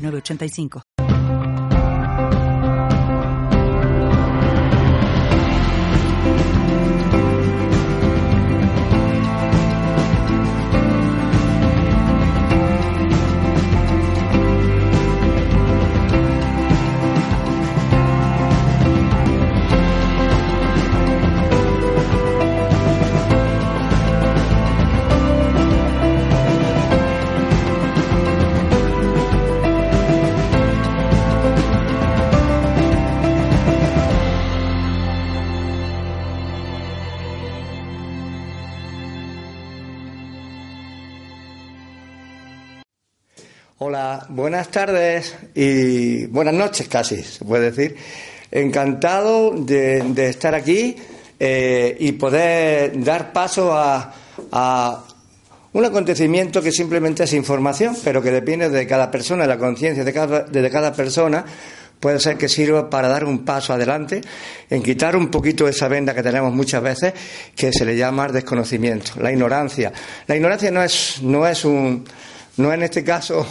906985. Hola, buenas tardes y buenas noches casi, se puede decir. Encantado de, estar aquí eh, y poder dar paso a, un acontecimiento que simplemente es información, pero que depende de cada persona, de la conciencia de cada, de cada persona, puede ser que sirva para dar un paso adelante en quitar un poquito esa venda que tenemos muchas veces que se le llama desconocimiento, la ignorancia. La ignorancia no es, no es un no en este caso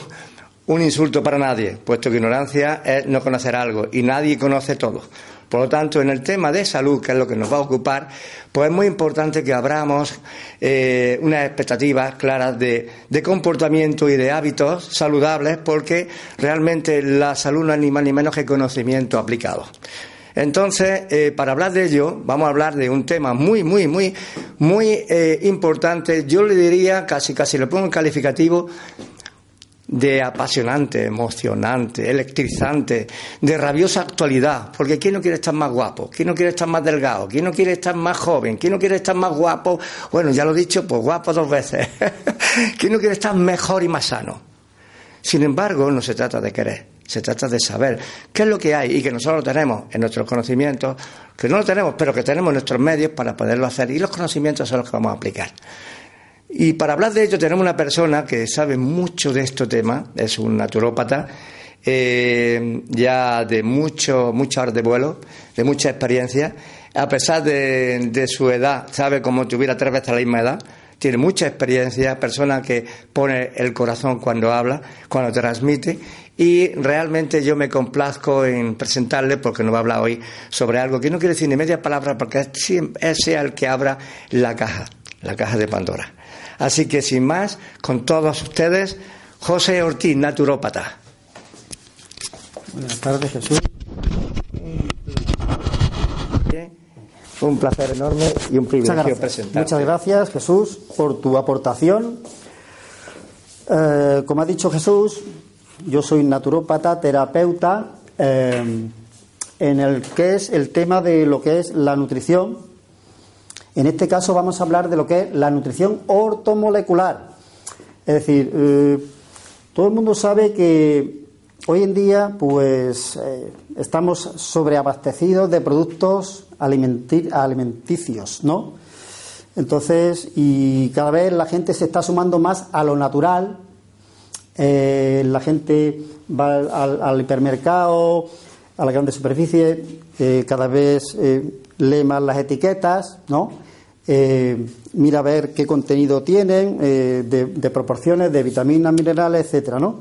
un insulto para nadie, puesto que ignorancia es no conocer algo y nadie conoce todo. Por lo tanto, en el tema de salud, que es lo que nos va a ocupar, pues es muy importante que abramos eh, unas expectativas claras de, comportamiento y de hábitos saludables, porque realmente la salud no es ni más ni menos que conocimiento aplicado. Entonces, eh, para hablar de ello, vamos a hablar de un tema muy, muy, muy, muy eh, importante. Yo le diría, casi, casi le pongo en calificativo, de apasionante, emocionante, electrizante, de rabiosa actualidad. Porque ¿quién no quiere estar más guapo? ¿Quién no quiere estar más delgado? ¿Quién no quiere estar más joven? ¿Quién no quiere estar más guapo? Bueno, ya lo he dicho, pues guapo dos veces. ¿Quién no quiere estar mejor y más sano? Sin embargo, no se trata de querer se trata de saber qué es lo que hay y que nosotros lo tenemos en nuestros conocimientos, que no lo tenemos, pero que tenemos en nuestros medios para poderlo hacer y los conocimientos son los que vamos a aplicar. Y para hablar de ello tenemos una persona que sabe mucho de este tema, es un naturópata, eh, ya de mucho, muchas horas de vuelo, de mucha experiencia, a pesar de, su edad, sabe como tuviera tres veces la misma edad, tiene mucha experiencia, persona que pone el corazón cuando habla, cuando transmite, y realmente yo me complazco en presentarle, porque nos va a hablar hoy sobre algo que no quiere decir ni media palabra, porque es sea el que abra la caja, la caja de Pandora. Así que sin más, con todos ustedes, José Ortiz, naturópata. Buenas tardes, Jesús. Un placer enorme y un privilegio presentarte. Muchas gracias, Jesús, por tu aportación. Eh, como ha dicho Jesús, yo soy naturópata, terapeuta, eh, en el que es el tema de lo que es la nutrición. En este caso vamos a hablar de lo que es la nutrición ortomolecular. Es decir, eh, todo el mundo sabe que hoy en día, pues, estamos sobreabastecidos de productos alimenticios, ¿no? Entonces, y cada vez la gente se está sumando más a lo natural. Eh, la gente va al, hipermercado, a la grande superficie, eh, cada vez eh, lee más las etiquetas, ¿no? Mira a ver qué contenido tienen, de, de, proporciones, de vitaminas, minerales, etcétera, ¿no?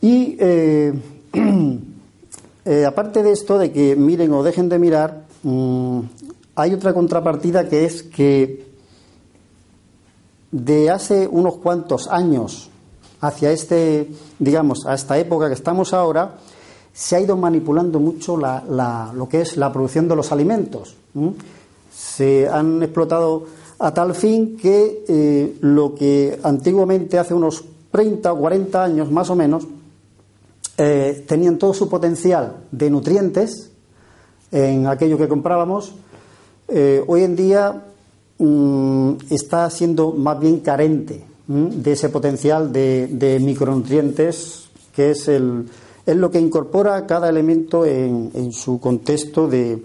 Y Eh, aparte de esto, de que miren o dejen de mirar, mm, hay otra contrapartida que es que de hace unos cuantos años hacia este, digamos, a esta época que estamos ahora, se ha ido manipulando mucho lo que es la producción de los alimentos. Se han explotado a tal fin que eh, lo que antiguamente, hace unos 30 o 40 años más o menos, eh, tenían todo su potencial de nutrientes en aquello que comprábamos, eh, hoy en día mm, está siendo más bien carente de ese potencial de, micronutrientes que es, el, es lo que incorpora cada elemento en, en su contexto de,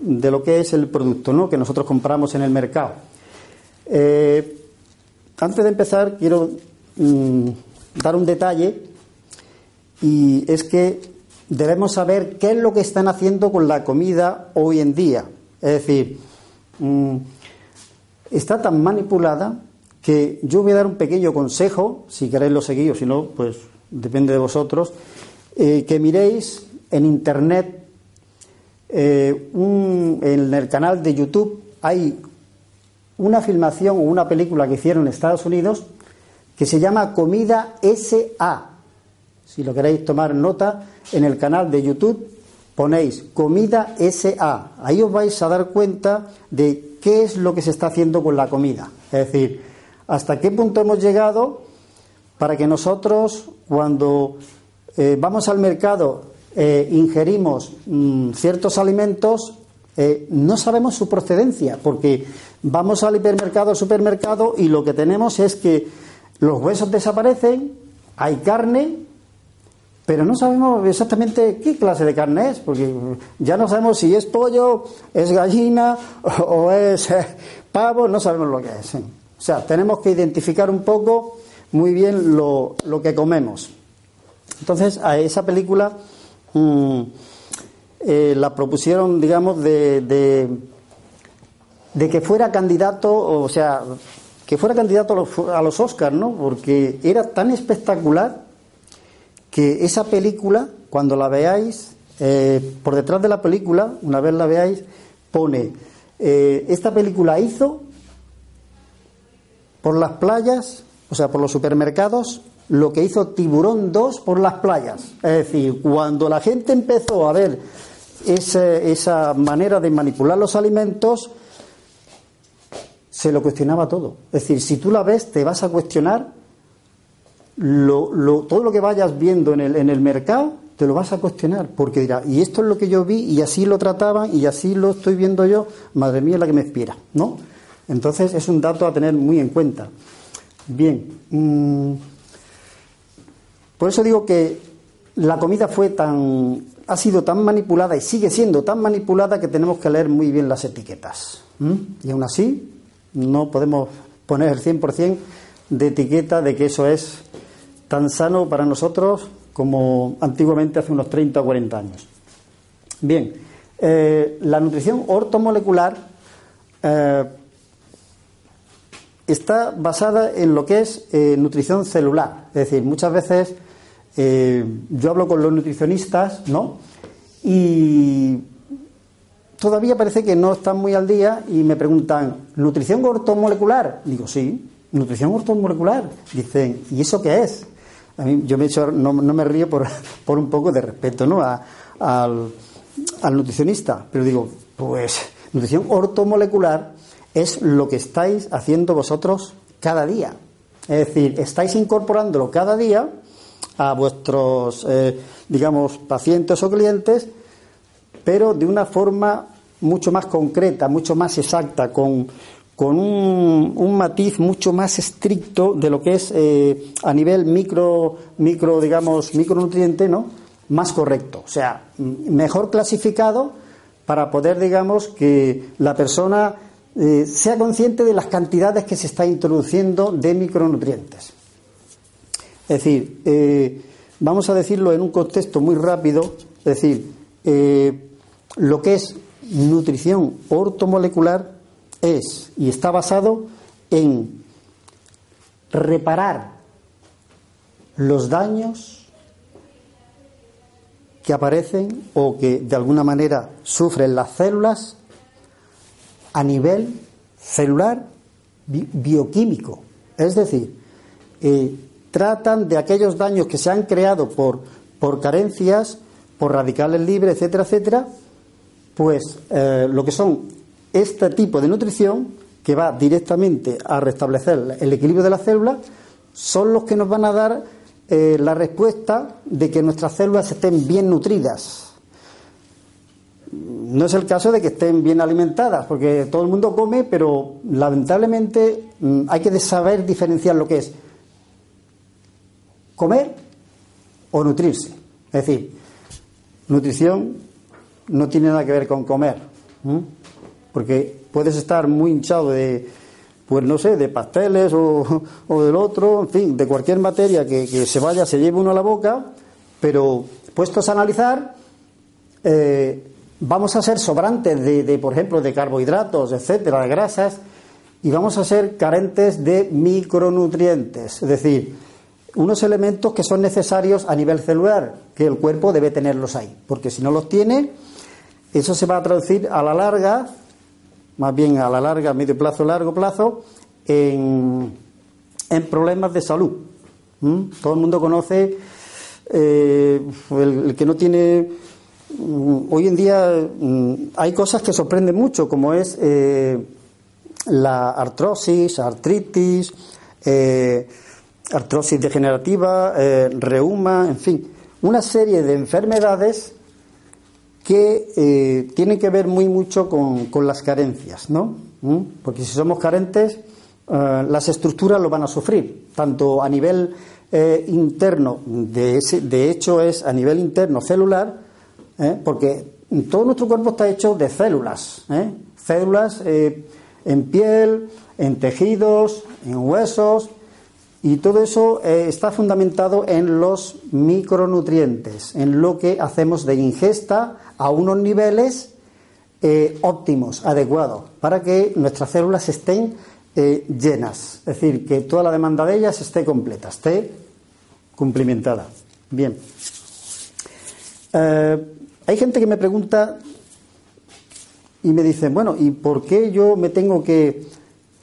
de, lo que es el producto ¿no? que nosotros compramos en el mercado. Eh, antes de empezar, quiero mm, dar un detalle y es que debemos saber qué es lo que están haciendo con la comida hoy en día. Es decir, mm, está tan manipulada que yo voy a dar un pequeño consejo, si queréis lo seguís o si no, pues depende de vosotros, eh, que miréis en Internet, eh, en el canal de YouTube, hay una filmación o una película que hicieron en Estados Unidos que se llama Comida SA. Si lo queréis tomar nota, en el canal de YouTube ponéis Comida SA. Ahí os vais a dar cuenta de qué es lo que se está haciendo con la comida. Es decir, hasta qué punto hemos llegado para que nosotros, cuando eh, vamos al mercado, eh, ingerimos mm, ciertos alimentos, eh, no sabemos su procedencia, porque vamos al hipermercado, supermercado, y lo que tenemos es que los huesos desaparecen, hay carne, pero no sabemos exactamente qué clase de carne es, porque ya no sabemos si es pollo, es gallina o es pavo, no sabemos lo que es. O sea, tenemos que identificar un poco muy bien lo, que comemos. Entonces, a esa película mm, eh, la propusieron, digamos, de, de, que fuera candidato, o sea, que fuera candidato a los, a Oscars, ¿no? Porque era tan espectacular que esa película, cuando la veáis, eh, por detrás de la película, una vez la veáis, pone, eh, esta película hizo por las playas, o sea, por los supermercados, lo que hizo Tiburón 2 por las playas. Es decir, cuando la gente empezó a ver esa manera de manipular los alimentos, se lo cuestionaba todo. Es decir, si tú la ves, te vas a cuestionar todo lo que vayas viendo en el, en el mercado, te lo vas a cuestionar, porque dirá, y esto es lo que yo vi, y así lo trataban, y así lo estoy viendo yo, madre mía, la que me espera, ¿no? Entonces es un dato a tener muy en cuenta. Bien, mm, por eso digo que la comida fue tan, ha sido tan manipulada y sigue siendo tan manipulada que tenemos que leer muy bien las etiquetas. Y aún así no podemos poner el 100% de etiqueta de que eso es tan sano para nosotros como antiguamente hace unos 30 o 40 años. Bien, eh, la nutrición ortomolecular eh, está basada en lo que es eh, nutrición celular. Es decir, muchas veces eh, yo hablo con los nutricionistas, ¿no? Y todavía parece que no están muy al día y me preguntan, ¿nutrición ortomolecular? Digo, sí, nutrición ortomolecular. Dicen, ¿y eso qué es? A mí, yo me hecho, no, me río por, por, un poco de respeto ¿no? al, al nutricionista, pero digo, pues nutrición ortomolecular es lo que estáis haciendo vosotros cada día. Es decir, estáis incorporándolo cada día a vuestros, eh, digamos, pacientes o clientes, pero de una forma mucho más concreta, mucho más exacta, con, con un, matiz mucho más estricto de lo que es eh, a nivel micro, micro, digamos, micronutriente, ¿no? Más correcto, o sea, mejor clasificado para poder, digamos, que la persona eh, sea consciente de las cantidades que se está introduciendo de micronutrientes. Es decir, eh, vamos a decirlo en un contexto muy rápido, es decir, eh, lo que es nutrición ortomolecular es y está basado en reparar los daños que aparecen o que de alguna manera sufren las células a nivel celular bioquímico. Es decir, eh, tratan de aquellos daños que se han creado por, por carencias, por radicales libres, etcétera, etcétera, pues eh, lo que son este tipo de nutrición que va directamente a restablecer el equilibrio de la célula son los que nos van a dar eh, la respuesta de que nuestras células estén bien nutridas. No es el caso de que estén bien alimentadas, porque todo el mundo come, pero lamentablemente mm, hay que saber diferenciar lo que es comer o nutrirse. Es decir, nutrición no tiene nada que ver con comer, porque puedes estar muy hinchado de, pues no sé, de pasteles o, del otro, en fin, de cualquier materia que, se vaya, se lleve uno a la boca, pero puestos a analizar, eh, vamos a ser sobrantes de, de, por ejemplo, de carbohidratos, etcétera, de grasas, y vamos a ser carentes de micronutrientes, es decir, unos elementos que son necesarios a nivel celular, que el cuerpo debe tenerlos ahí, porque si no los tiene, eso se va a traducir a la larga, más bien a la larga, medio plazo, largo plazo, en, problemas de salud. Todo el mundo conoce eh, el, que no tiene. Mm, hoy en día mm, hay cosas que sorprenden mucho, como es eh, la artrosis, artritis, eh, artrosis degenerativa, reuma, en fin, una serie de enfermedades que eh, tienen que ver muy mucho con, las carencias, ¿no? ¿Mm? Porque si somos carentes, eh, las estructuras lo van a sufrir, tanto a nivel eh, interno, de, de, hecho es a nivel interno celular, porque todo nuestro cuerpo está hecho de células, células en piel, en tejidos, en huesos, y todo eso está fundamentado en los micronutrientes, en lo que hacemos de ingesta a unos niveles eh, óptimos, adecuados, para que nuestras células estén eh, llenas, es decir, que toda la demanda de ellas esté completa, esté cumplimentada. Bien. Eh, hay gente que me pregunta y me dice, bueno, ¿y por qué yo me tengo que,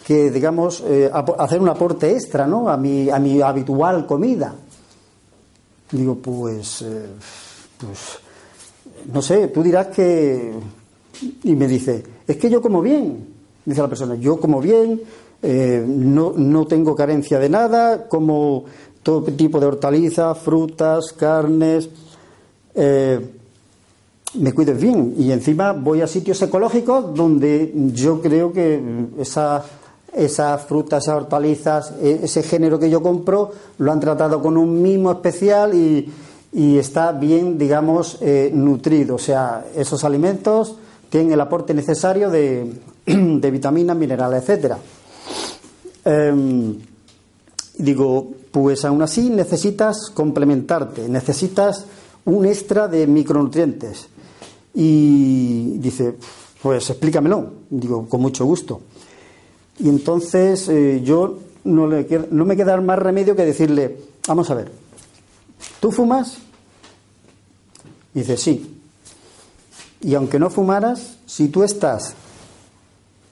que digamos, hacer un aporte extra ¿no? a, mi, a mi habitual comida? Digo, pues, pues no sé, tú dirás que... Y me dice, es que yo como bien, dice la persona, yo como bien, eh, no, no tengo carencia de nada, como todo tipo de hortalizas, frutas, carnes, eh, me cuido bien. Y encima voy a sitios ecológicos donde yo creo que esa, esas frutas, esas hortalizas, e, ese género que yo compro, lo han tratado con un mimo especial y, está bien, digamos, eh, nutrido. O sea, esos alimentos tienen el aporte necesario de, vitaminas, minerales, etcétera. Em, digo, pues aún así necesitas complementarte, necesitas un extra de micronutrientes. Y dice, pues explícamelo. Digo, con mucho gusto. Y entonces eh, yo no, le, no me queda más remedio que decirle, vamos a ver, ¿Tú fumas? Dice, sí. Y aunque no fumaras, si tú estás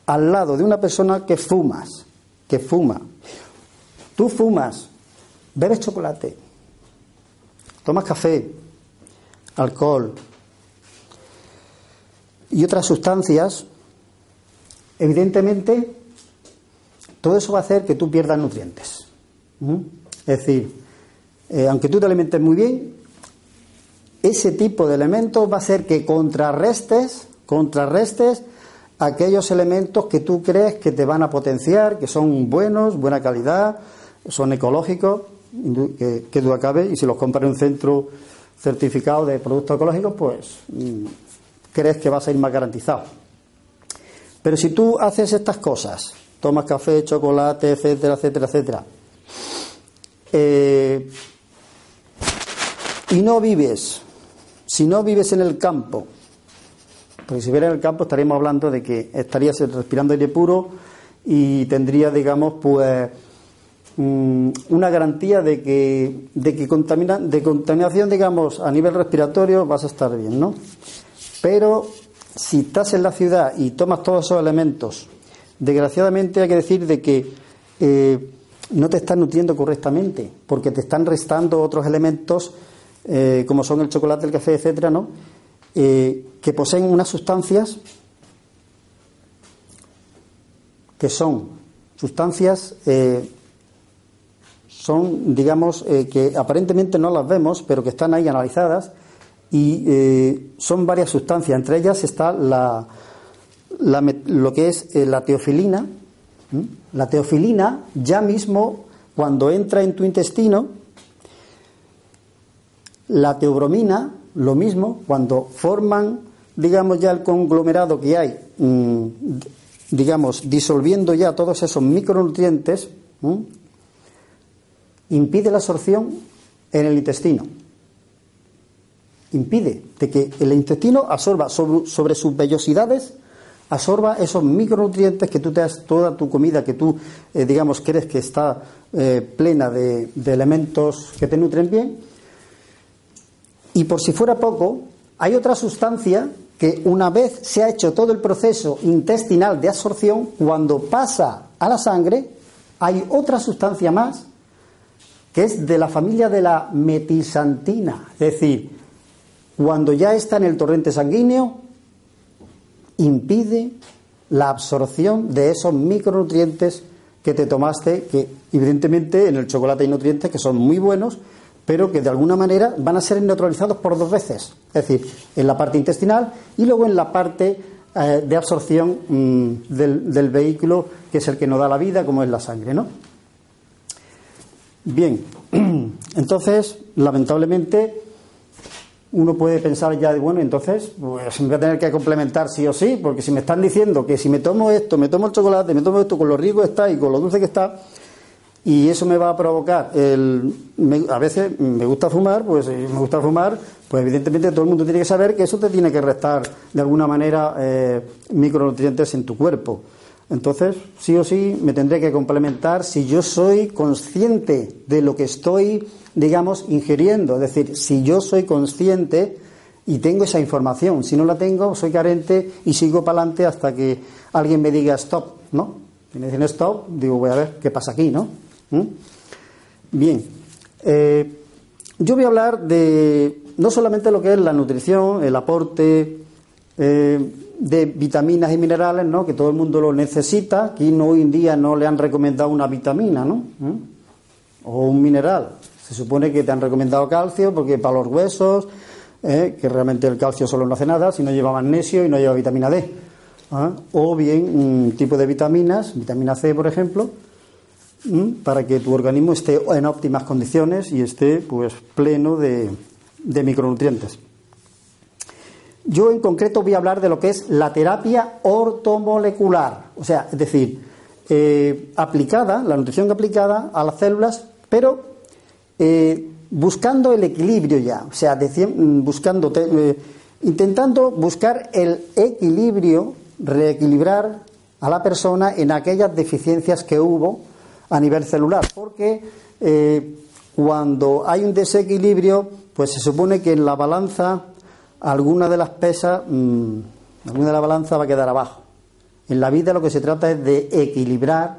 al lado de una persona que fumas, que fuma, tú fumas, bebes chocolate, tomas café, alcohol y otras sustancias, evidentemente todo eso va a hacer que tú pierdas nutrientes. ¿Mm? Es decir, eh, aunque tú te alimentes muy bien, ese tipo de elementos va a hacer que contrarrestes, contrarrestes aquellos elementos que tú crees que te van a potenciar, que son buenos, buena calidad, son ecológicos, que, que duda cabe, y si los compras en un centro certificado de productos ecológicos, pues mm, crees que vas a ir más garantizado. Pero si tú haces estas cosas, tomas café, chocolate, etcétera, etcétera, etcétera, eh, y no vives, si no vives en el campo, porque si vives en el campo estaríamos hablando de que estarías respirando aire puro y tendría, digamos, pues mm, una garantía de que, de que contamina, de contaminación, digamos, a nivel respiratorio vas a estar bien, ¿no? Pero si estás en la ciudad y tomas todos esos elementos, desgraciadamente hay que decir de que eh, no te están nutriendo correctamente, porque te están restando otros elementos eh, como son el chocolate, el café, etcétera, ¿no? Eh, que poseen unas sustancias que son sustancias, son, digamos, que aparentemente no las vemos, pero que están ahí analizadas, y son varias sustancias. Entre ellas está la, lo que es la teofilina. La teofilina, ya mismo, cuando entra en tu intestino, La teobromina, lo mismo, cuando forman, digamos, ya el conglomerado que hay, mm, digamos, disolviendo ya todos esos micronutrientes, impide la absorción en el intestino. Impide de que el intestino absorba sobre, sus vellosidades, absorba esos micronutrientes que tú te das, toda tu comida que tú, eh, digamos, crees que está eh, plena de, de elementos que te nutren bien. Y por si fuera poco, hay otra sustancia que una vez se ha hecho todo el proceso intestinal de absorción, cuando pasa a la sangre, hay otra sustancia más que es de la familia de la metisantina, es decir, cuando ya está en el torrente sanguíneo, impide la absorción de esos micronutrientes que te tomaste, que evidentemente en el chocolate hay nutrientes que son muy buenos, pero que de alguna manera van a ser neutralizados por dos veces, es decir, en la parte intestinal y luego en la parte eh, de absorción mm, del, del, vehículo que es el que nos da la vida, como es la sangre, ¿no? Bien, entonces, lamentablemente, uno puede pensar ya de, bueno, entonces, pues me voy a tener que complementar sí o sí, porque si me están diciendo que si me tomo esto, me tomo el chocolate, me tomo esto con lo rico que está y con lo dulce que está, y eso me va a provocar el a veces me gusta fumar pues me gusta fumar pues evidentemente todo el mundo tiene que saber que eso te tiene que restar de alguna manera eh, micronutrientes en tu cuerpo entonces, sí o sí, me tendré que complementar si yo soy consciente de lo que estoy, digamos, ingiriendo. Es decir, si yo soy consciente y tengo esa información. Si no la tengo, soy carente y sigo para adelante hasta que alguien me diga stop, ¿no? Si me dicen stop, digo, voy a ver qué pasa aquí, ¿no? ¿Mm? Bien. Eh, yo voy a hablar de no solamente lo que es la nutrición, el aporte, eh, de vitaminas y minerales, ¿no? que todo el mundo lo necesita. Aquí no, hoy en día no le han recomendado una vitamina, ¿no? ¿Mm? O un mineral. Se supone que te han recomendado calcio porque para los huesos, ¿eh? que realmente el calcio solo no hace nada, si no lleva magnesio y no lleva vitamina D. O bien un tipo de vitaminas, vitamina C, por ejemplo, para que tu organismo esté en óptimas condiciones y esté pues pleno de micronutrientes. Yo en concreto voy a hablar de lo que es la terapia ortomolecular, o sea, es decir, eh, aplicada, la nutrición aplicada a las células, pero eh, buscando el equilibrio ya, o sea, buscando, eh, intentando buscar el equilibrio, reequilibrar a la persona en aquellas deficiencias que hubo a nivel celular, porque cuando hay un desequilibrio, pues se supone que en la balanza alguna de las pesas, mm, alguna de la balanza va a quedar abajo. En la vida lo que se trata es de equilibrar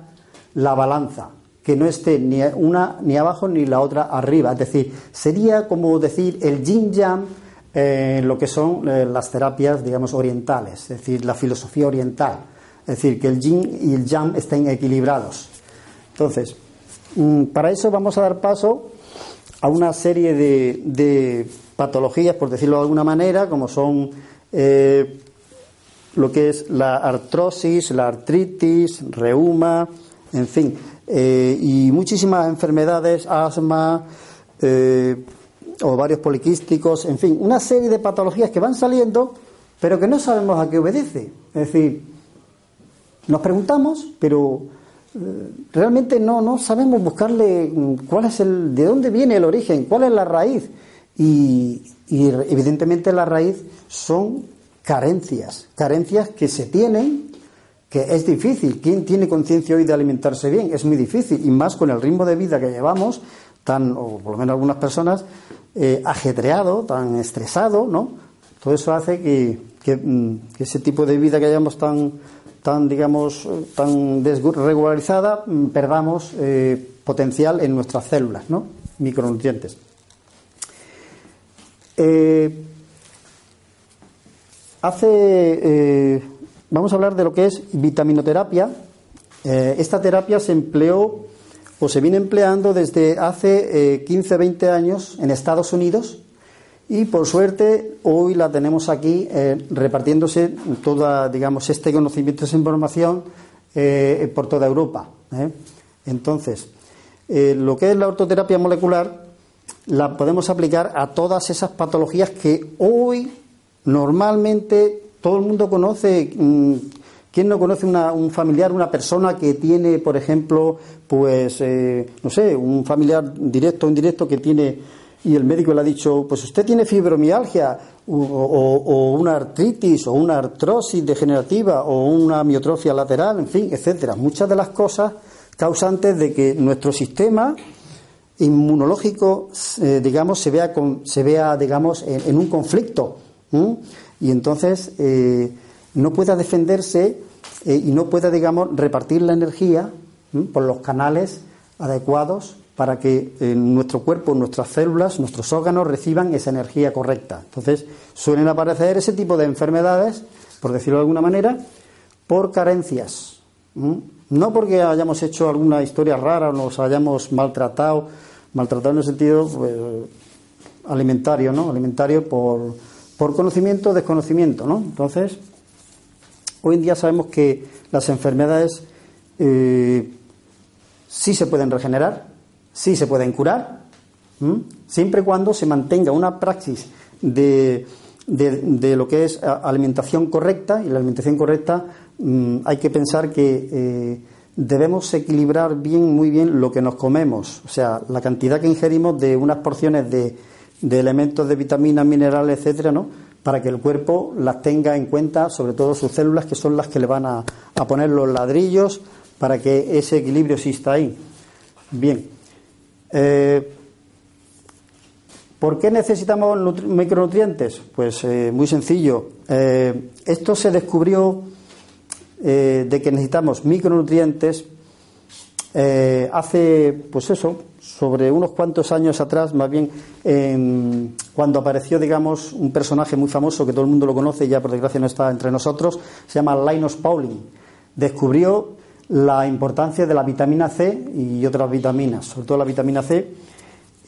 la balanza, que no esté ni una ni abajo ni la otra arriba. Es decir, sería como decir el yin yang en lo que son eh, las terapias, digamos, orientales, es decir, la filosofía oriental. Es decir, que el yin y el yang estén equilibrados. Entonces, mm, para eso vamos a dar paso a una serie de patologías, por decirlo de alguna manera, como son eh, lo que es la artrosis, la artritis, reuma, en fin, eh, y muchísimas enfermedades, asma, eh, ovarios poliquísticos, en fin, una serie de patologías que van saliendo, pero que no sabemos a qué obedece. Es decir, nos preguntamos, pero realmente no, no sabemos buscarle cuál es el, de dónde viene el origen, cuál es la raíz. Y, evidentemente la raíz son carencias, carencias que se tienen, que es difícil. ¿Quién tiene conciencia hoy de alimentarse bien? Es muy difícil, y más con el ritmo de vida que llevamos, tan, o por lo menos algunas personas, eh, ajetreado, tan estresado, ¿no? Todo eso hace que, mm, ese tipo de vida que hayamos tan, tan digamos, tan desregularizada, mm, perdamos eh, potencial en nuestras células, ¿no? Micronutrientes. Eh, hace, eh, vamos a hablar de lo que es vitaminoterapia. Eh, esta terapia se empleó o se viene empleando desde hace 15, 20 años en Estados Unidos y por suerte hoy la tenemos aquí repartiéndose toda, digamos, este conocimiento, esa información por toda Europa. Entonces, lo que es la ortoterapia molecular la podemos aplicar a todas esas patologías que hoy normalmente todo el mundo conoce. Mm, ¿Quién no conoce un familiar, una persona que tiene, por ejemplo, pues, eh, no sé, un familiar directo o indirecto que tiene y el médico le ha dicho, pues usted tiene fibromialgia o, una artritis o una artrosis degenerativa o una miotrofia lateral, en fin, etcétera. Muchas de las cosas causantes de que nuestro sistema inmunológico, eh, digamos, se vea, se vea digamos, en, un conflicto y entonces eh, no pueda defenderse eh, y no pueda, digamos, repartir la energía por los canales adecuados para que en nuestro cuerpo, nuestras células, nuestros órganos reciban esa energía correcta. Entonces, suelen aparecer ese tipo de enfermedades, por decirlo de alguna manera, por carencias. No porque hayamos hecho alguna historia rara o nos hayamos maltratado, maltratado en el sentido pues, alimentario, ¿no? Alimentario por, por conocimiento o desconocimiento, ¿no? Entonces, Hoy en día sabemos que las enfermedades eh, sí se pueden regenerar, sí se pueden curar, siempre y cuando se mantenga una praxis de, lo que es alimentación correcta, y la alimentación correcta mm, hay que pensar que eh, debemos equilibrar bien, muy bien lo que nos comemos, o sea, la cantidad que ingerimos de unas porciones de, de elementos de vitaminas, minerales, etcétera, ¿no? para que el cuerpo las tenga en cuenta, sobre todo sus células, que son las que le van a, poner los ladrillos para que ese equilibrio exista ahí. Bien. Eh, ¿Por qué necesitamos micronutrientes? Pues eh, muy sencillo. Eh, esto se descubrió de que necesitamos micronutrientes hace, pues eso, sobre unos cuantos años atrás, más bien cuando apareció, digamos, un personaje muy famoso que todo el mundo lo conoce, ya por desgracia no está entre nosotros, se llama Linus Pauling. Descubrió la importancia de la vitamina C y otras vitaminas, sobre todo la vitamina C.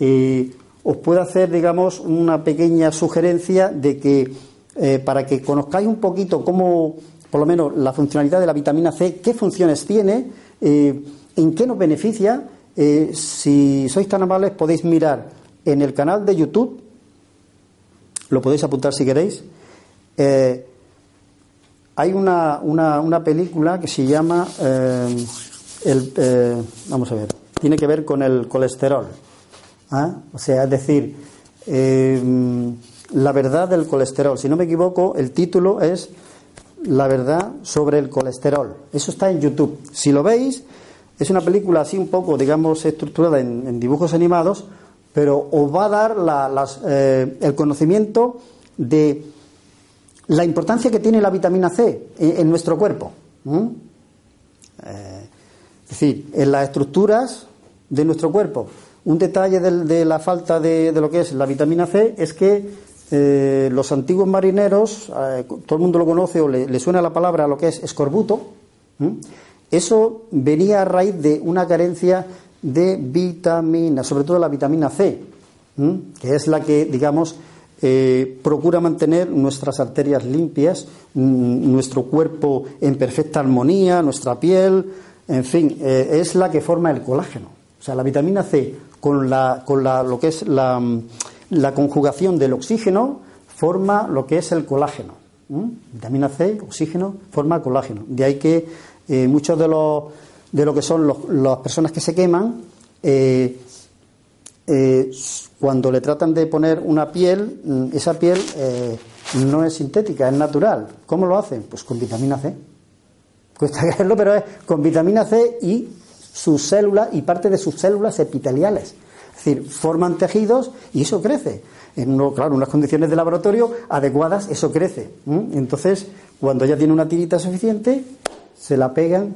y os puedo hacer, digamos, una pequeña sugerencia de que eh, para que conozcáis un poquito cómo, por lo menos, la funcionalidad de la vitamina C, qué funciones tiene, eh, en qué nos beneficia, eh, si sois tan amables, podéis mirar en el canal de YouTube, lo podéis apuntar si queréis. Eh, hay una, una, película que se llama el, vamos a ver, tiene que ver con el colesterol. ¿ah? O sea, es decir, la verdad del colesterol. Si no me equivoco, el título es La verdad sobre el colesterol. Eso está en YouTube. Si lo veis, es una película así un poco, digamos, estructurada en, dibujos animados, pero os va a dar eh, el conocimiento de la importancia que tiene la vitamina C en, nuestro cuerpo. Eh, es decir, en las estructuras de nuestro cuerpo. Un detalle de, la falta de, lo que es la vitamina C es que eh, los antiguos marineros, todo el mundo lo conoce o le, suena la palabra a lo que es escorbuto, eso venía a raíz de una carencia de vitamina, sobre todo la vitamina C, que es la que, digamos, eh, procura mantener nuestras arterias limpias, nuestro cuerpo en perfecta armonía, nuestra piel, en fin, eh, es la que forma el colágeno. O sea, la vitamina C con, la, con la, lo que es la, la conjugación del oxígeno forma lo que es el colágeno. Vitamina C, oxígeno, forma colágeno. De ahí que eh, muchos de, los, de lo que son las personas que se queman, eh, eh, cuando le tratan de poner una piel, mm, esa piel no es sintética, es natural. ¿Cómo lo hacen? Pues con vitamina C. Cuesta creerlo, pero es con vitamina C y sus células y parte de sus células epiteliales. Es decir, forman tejidos y eso crece. En uno, claro, unas condiciones de laboratorio adecuadas, eso crece. Entonces, cuando ya tiene una tirita suficiente, se la pegan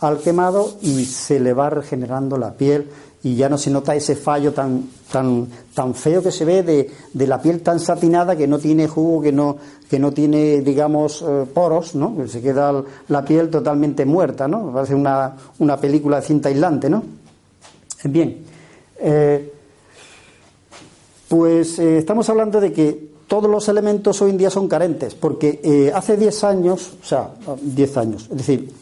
al quemado y se le va regenerando la piel y ya no se nota ese fallo tan tan tan feo que se ve de, de la piel tan satinada que no tiene jugo que no que no tiene digamos eh, poros no se queda la piel totalmente muerta no parece una, una película de cinta aislante no bien eh, pues eh, estamos hablando de que todos los elementos hoy en día son carentes, porque eh, hace 10 años, o sea, 10 años, es decir,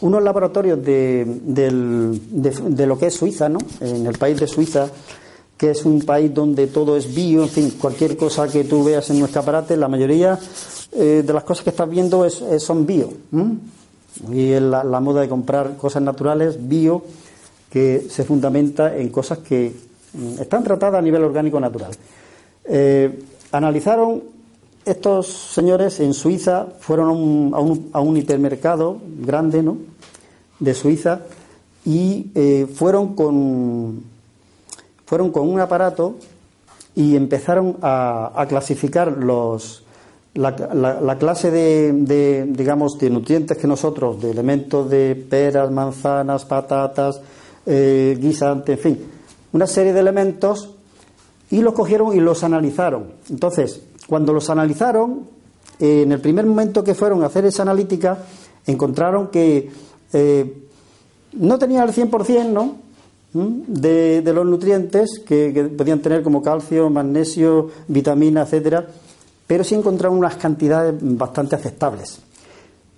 unos laboratorios de, lo que es Suiza, ¿no? en el país de Suiza, que es un país donde todo es bio, en fin, cualquier cosa que tú veas en nuestro aparato, la mayoría de las cosas que estás viendo es, son bio. Y es la, moda de comprar cosas naturales, bio, que se fundamenta en cosas que mm, están tratadas a nivel orgánico natural. Eh, analizaron estos señores en Suiza, fueron a un, a un, hipermercado grande, ¿no? De Suiza y eh, fueron con fueron con un aparato y empezaron a, clasificar los, la, clase de, digamos, de nutrientes que nosotros, de elementos de peras, manzanas, patatas, eh, guisantes, en fin, una serie de elementos y los cogieron y los analizaron. Entonces, cuando los analizaron, en el primer momento que fueron a hacer esa analítica, encontraron que eh, no tenía el 100%, ¿no? de, los nutrientes que, podían tener como calcio, magnesio, vitamina, etcétera, pero sí encontraron unas cantidades bastante aceptables.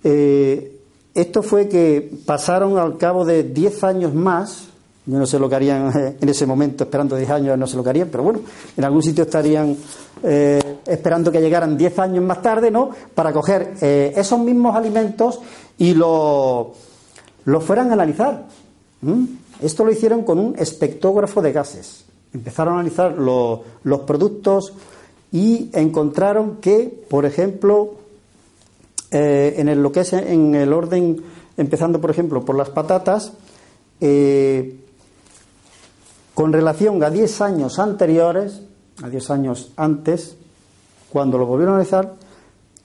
Eh, esto fue que pasaron al cabo de 10 años más, yo no sé lo que harían en ese momento, esperando 10 años, no sé lo que harían, pero bueno, en algún sitio estarían eh, esperando que llegaran 10 años más tarde, ¿no? Para coger eh, esos mismos alimentos y los lo fueran a analizar. Esto lo hicieron con un espectógrafo de gases. Empezaron a analizar los productos y encontraron que, por ejemplo, eh, en lo que es en el orden, empezando por ejemplo por las patatas, eh, con relación a 10 años anteriores, a 10 años antes, cuando lo volvieron a analizar,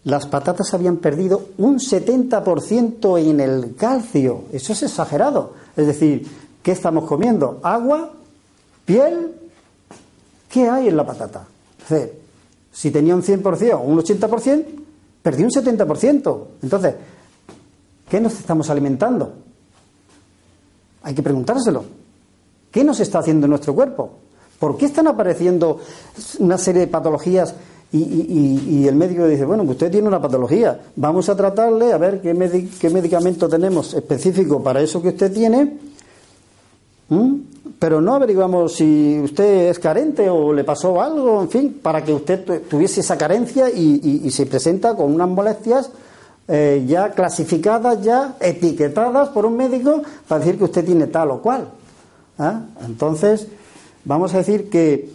las patatas habían perdido un 70% en el calcio. Eso es exagerado. Es decir, ¿Qué estamos comiendo? ¿Agua? ¿Piel? ¿Qué hay en la patata? si tenía un 100% o un 80%, perdí un 70%. Entonces, ¿qué nos estamos alimentando? Hay que preguntárselo. ¿Qué nos está haciendo nuestro cuerpo? ¿Por qué están apareciendo una serie de patologías y, el médico dice, bueno, pues usted tiene una patología, vamos a tratarle a ver qué, qué medicamento tenemos específico para eso que usted tiene ¿Mm? Pero no averiguamos si usted es carente o le pasó algo, en fin, para que usted tuviese esa carencia y, se presenta con unas molestias eh, ya clasificadas, ya etiquetadas por un médico para decir que usted tiene tal o cual. ¿ah? Entonces, vamos a decir que,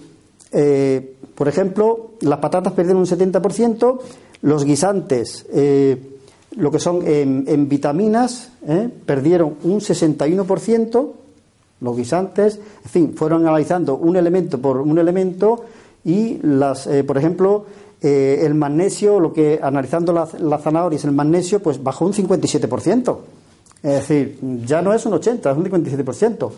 eh, por ejemplo, las patatas perdieron un 70%, los guisantes, eh, lo que son en, en vitaminas, perdieron un 61%, los guisantes, en fin, fueron analizando un elemento por un elemento y las, eh, por ejemplo, eh, el magnesio, lo que analizando las la zanahorias, el magnesio, pues bajó un 57%. Es decir, ya no es un 80, es un 57%.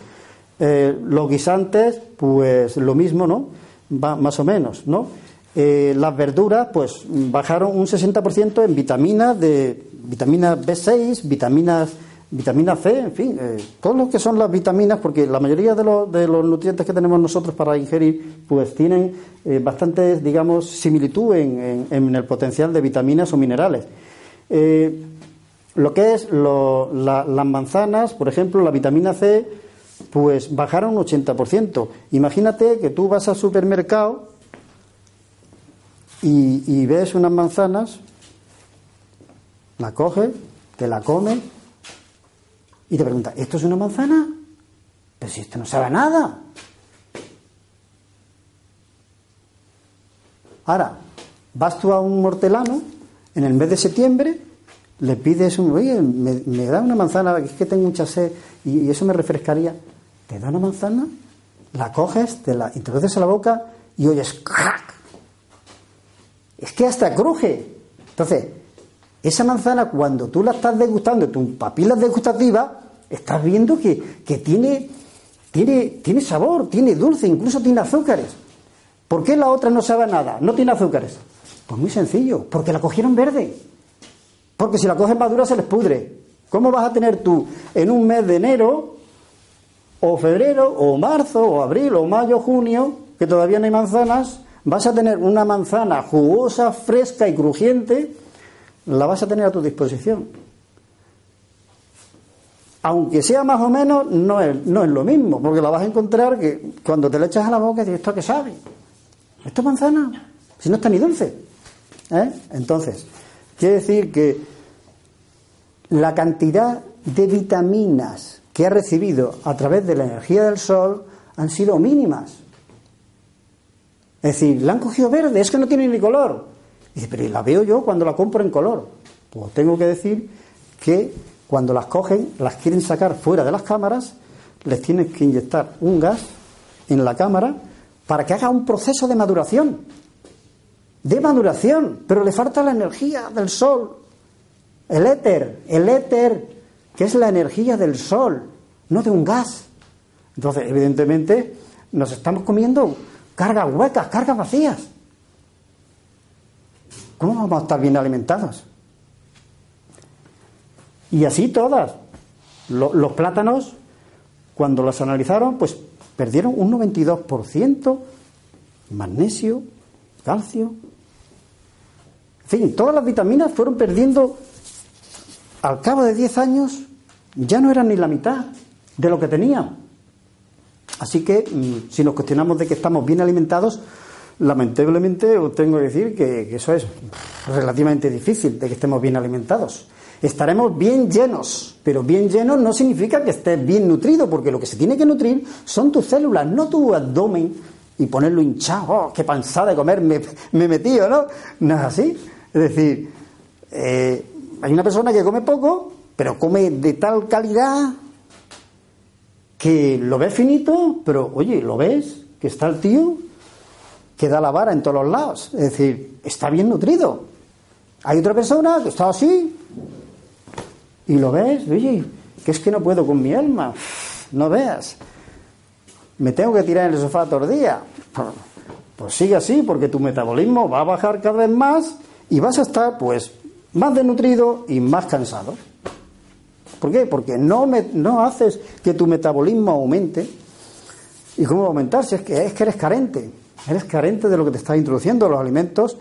Eh, los guisantes, pues lo mismo, ¿no? Va, más o menos, ¿no? las verduras, pues bajaron un 60% en vitaminas, de vitaminas B6, vitaminas vitamina C, en fin, eh, todo lo que son las vitaminas, porque la mayoría de, los nutrientes que tenemos nosotros para ingerir, pues tienen eh, bastante, digamos, similitud en, el potencial de vitaminas o minerales. Eh, lo que es las manzanas, por ejemplo, la vitamina C, pues bajaron un 80%. Imagínate que tú vas al supermercado y, y ves unas manzanas, la coges, te la comes y te pregunta, ¿esto es una manzana? Pero si esto no sabe nada. Ahora, vas tú a un mortelano en el mes de septiembre, le pides un, oye, me, da una manzana, es que tengo mucha sed y, eso me refrescaría. Te da una manzana, la coges, te la introduces a la boca y oyes crack. Es que hasta cruje. Entonces, esa manzana, cuando tú la estás degustando, tu papilas degustativa, estás viendo que, tiene, tiene, tiene sabor, tiene dulce, incluso tiene azúcares. ¿Por qué la otra no sabe nada? No tiene azúcares. Pues muy sencillo, porque la cogieron verde. Porque si la cogen madura se les pudre. ¿Cómo vas a tener tú en un mes de enero, o febrero, o marzo, o abril, o mayo, junio, que todavía no hay manzanas, vas a tener una manzana jugosa, fresca y crujiente la vas a tener a tu disposición. aunque sea más o menos, no es, no es lo mismo, porque la vas a encontrar que cuando te le echas a la boca, dices, ¿esto qué sabe? ¿Esto es manzana? Si no está ni dulce. ¿Eh? Entonces, quiere decir que la cantidad de vitaminas que ha recibido a través de la energía del sol han sido mínimas. Es decir, la han cogido verde, es que no tiene ni color. Dice, pero la veo yo cuando la compro en color. Pues tengo que decir que cuando las cogen, las quieren sacar fuera de las cámaras, les tienes que inyectar un gas en la cámara para que haga un proceso de maduración. De maduración, pero le falta la energía del sol. El éter, el éter, que es la energía del sol, no de un gas. Entonces, evidentemente, nos estamos comiendo cargas huecas, cargas vacías. ¿Cómo vamos a estar bien alimentados? Y así todas. los plátanos, cuando los analizaron, pues perdieron un 92% magnesio, calcio. En fin, todas las vitaminas fueron perdiendo al cabo de 10 años, ya no eran ni la mitad de lo que tenían. Así que, mm, si nos cuestionamos de que estamos bien alimentados, lamentablemente os tengo que decir que, eso es relativamente difícil, de que estemos bien alimentados. Estaremos bien llenos, pero bien llenos no significa que estés bien nutrido, porque lo que se tiene que nutrir son tus células, no tu abdomen y ponerlo hinchado. ¡Oh, qué pansada de comer me, me he metido, ¿no? No es así. Es decir, eh, hay una persona que come poco, pero come de tal calidad que lo ves finito, pero oye, lo ves, que está el tío que da la vara en todos los lados. Es decir, está bien nutrido. Hay otra persona que está así, y lo ves, oye, que es que no puedo con mi alma, no veas. Me tengo que tirar en el sofá todo el día. Pues sigue así, porque tu metabolismo va a bajar cada vez más y vas a estar, pues, más desnutrido y más cansado. ¿Por qué? Porque no, no haces que tu metabolismo aumente. ¿Y cómo aumentar? Si es que, es que eres carente. Eres carente de lo que te está introduciendo, los alimentos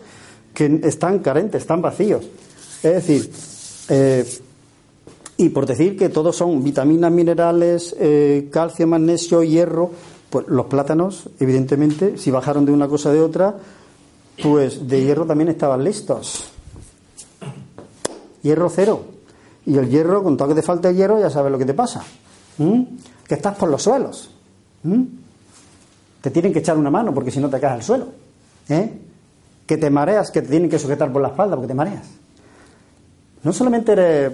que están carentes, están vacíos. Es decir, eh, y por decir que todos son vitaminas, minerales, eh, calcio, magnesio, hierro, pues los plátanos, evidentemente, si bajaron de una cosa de otra, pues de hierro también estaban listos. Hierro cero. Y el hierro, con todo que te falta hierro, ya sabes lo que te pasa. Que estás por los suelos. Te tienen que echar una mano porque si no te caes al suelo. ¿eh? Que te mareas, que te tienen que sujetar por la espalda porque te mareas. No solamente eres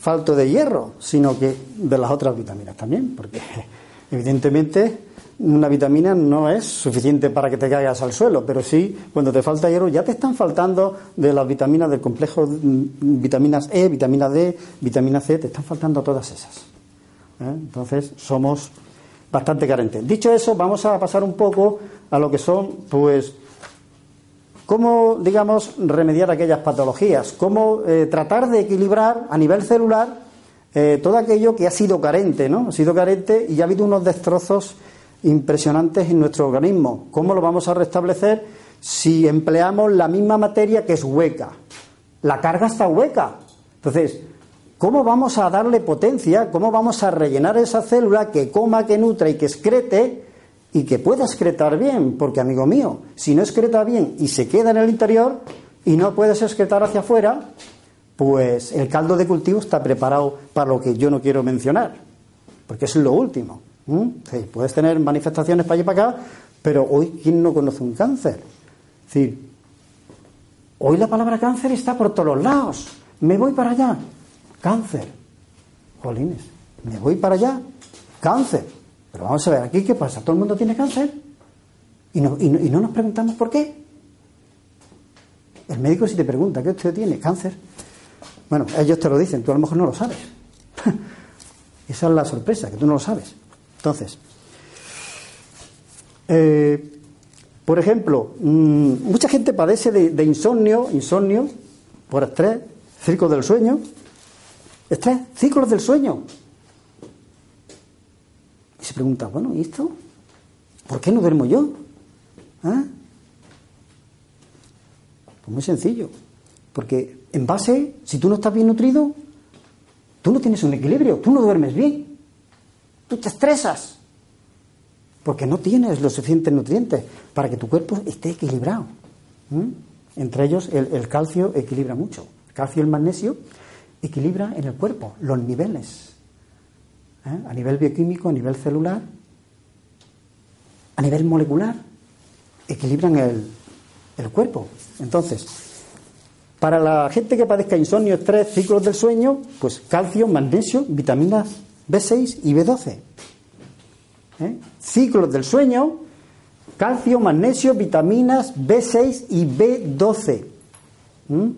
falto de hierro, sino que de las otras vitaminas también, porque evidentemente una vitamina no es suficiente para que te caigas al suelo, pero sí, cuando te falta hierro, ya te están faltando de las vitaminas del complejo, mm, vitaminas E, vitamina D, vitamina C, te están faltando todas esas. ¿eh? Entonces, somos bastante carentes. Dicho eso, vamos a pasar un poco a lo que son, pues, cómo, digamos, remediar aquellas patologías, cómo eh, tratar de equilibrar a nivel celular eh, todo aquello que ha sido carente, ¿no? Ha sido carente y ha habido unos destrozos impresionantes en nuestro organismo. ¿Cómo lo vamos a restablecer si empleamos la misma materia que es hueca? La carga está hueca. Entonces, ¿cómo vamos a darle potencia? ¿Cómo vamos a rellenar esa célula que coma, que nutra y que excrete y que pueda excretar bien, porque amigo mío, si no excreta bien y se queda en el interior y no puedes excretar hacia afuera, pues el caldo de cultivo está preparado para lo que yo no quiero mencionar, porque es lo último. puedes tener manifestaciones para allá y para acá, pero hoy, ¿quién no conoce un cáncer? Es decir, hoy la palabra cáncer está por todos lados. Me voy para allá, cáncer. Jolines, me voy para allá, cáncer. Pero vamos a ver, aquí qué pasa, todo el mundo tiene cáncer y no, y no, nos preguntamos por qué. El médico si te pregunta, ¿qué usted tiene? Cáncer. Bueno, ellos te lo dicen, tú a lo mejor no lo sabes. Esa es la sorpresa, que tú no lo sabes. Entonces, eh, por ejemplo, mm, mucha gente padece de, insomnio, insomnio por estrés, ciclos del sueño. Estrés, ciclos del sueño. Y se pregunta, bueno, ¿y esto? ¿Por qué no duermo yo? ¿Ah? Pues muy sencillo. Porque en base, si tú no estás bien nutrido, tú no tienes un equilibrio, tú no duermes bien, tú te estresas, porque no tienes los suficientes nutrientes para que tu cuerpo esté equilibrado. Entre ellos el, calcio equilibra mucho. El calcio y el magnesio equilibran en el cuerpo los niveles. ¿eh? A nivel bioquímico, a nivel celular, a nivel molecular, equilibran el, el cuerpo. Entonces, para la gente que padezca insomnio, estrés, ciclos del sueño, pues calcio, magnesio, vitaminas B6 y B12. ¿Eh? Ciclos del sueño, calcio, magnesio, vitaminas B6 y B12. ¿Mm?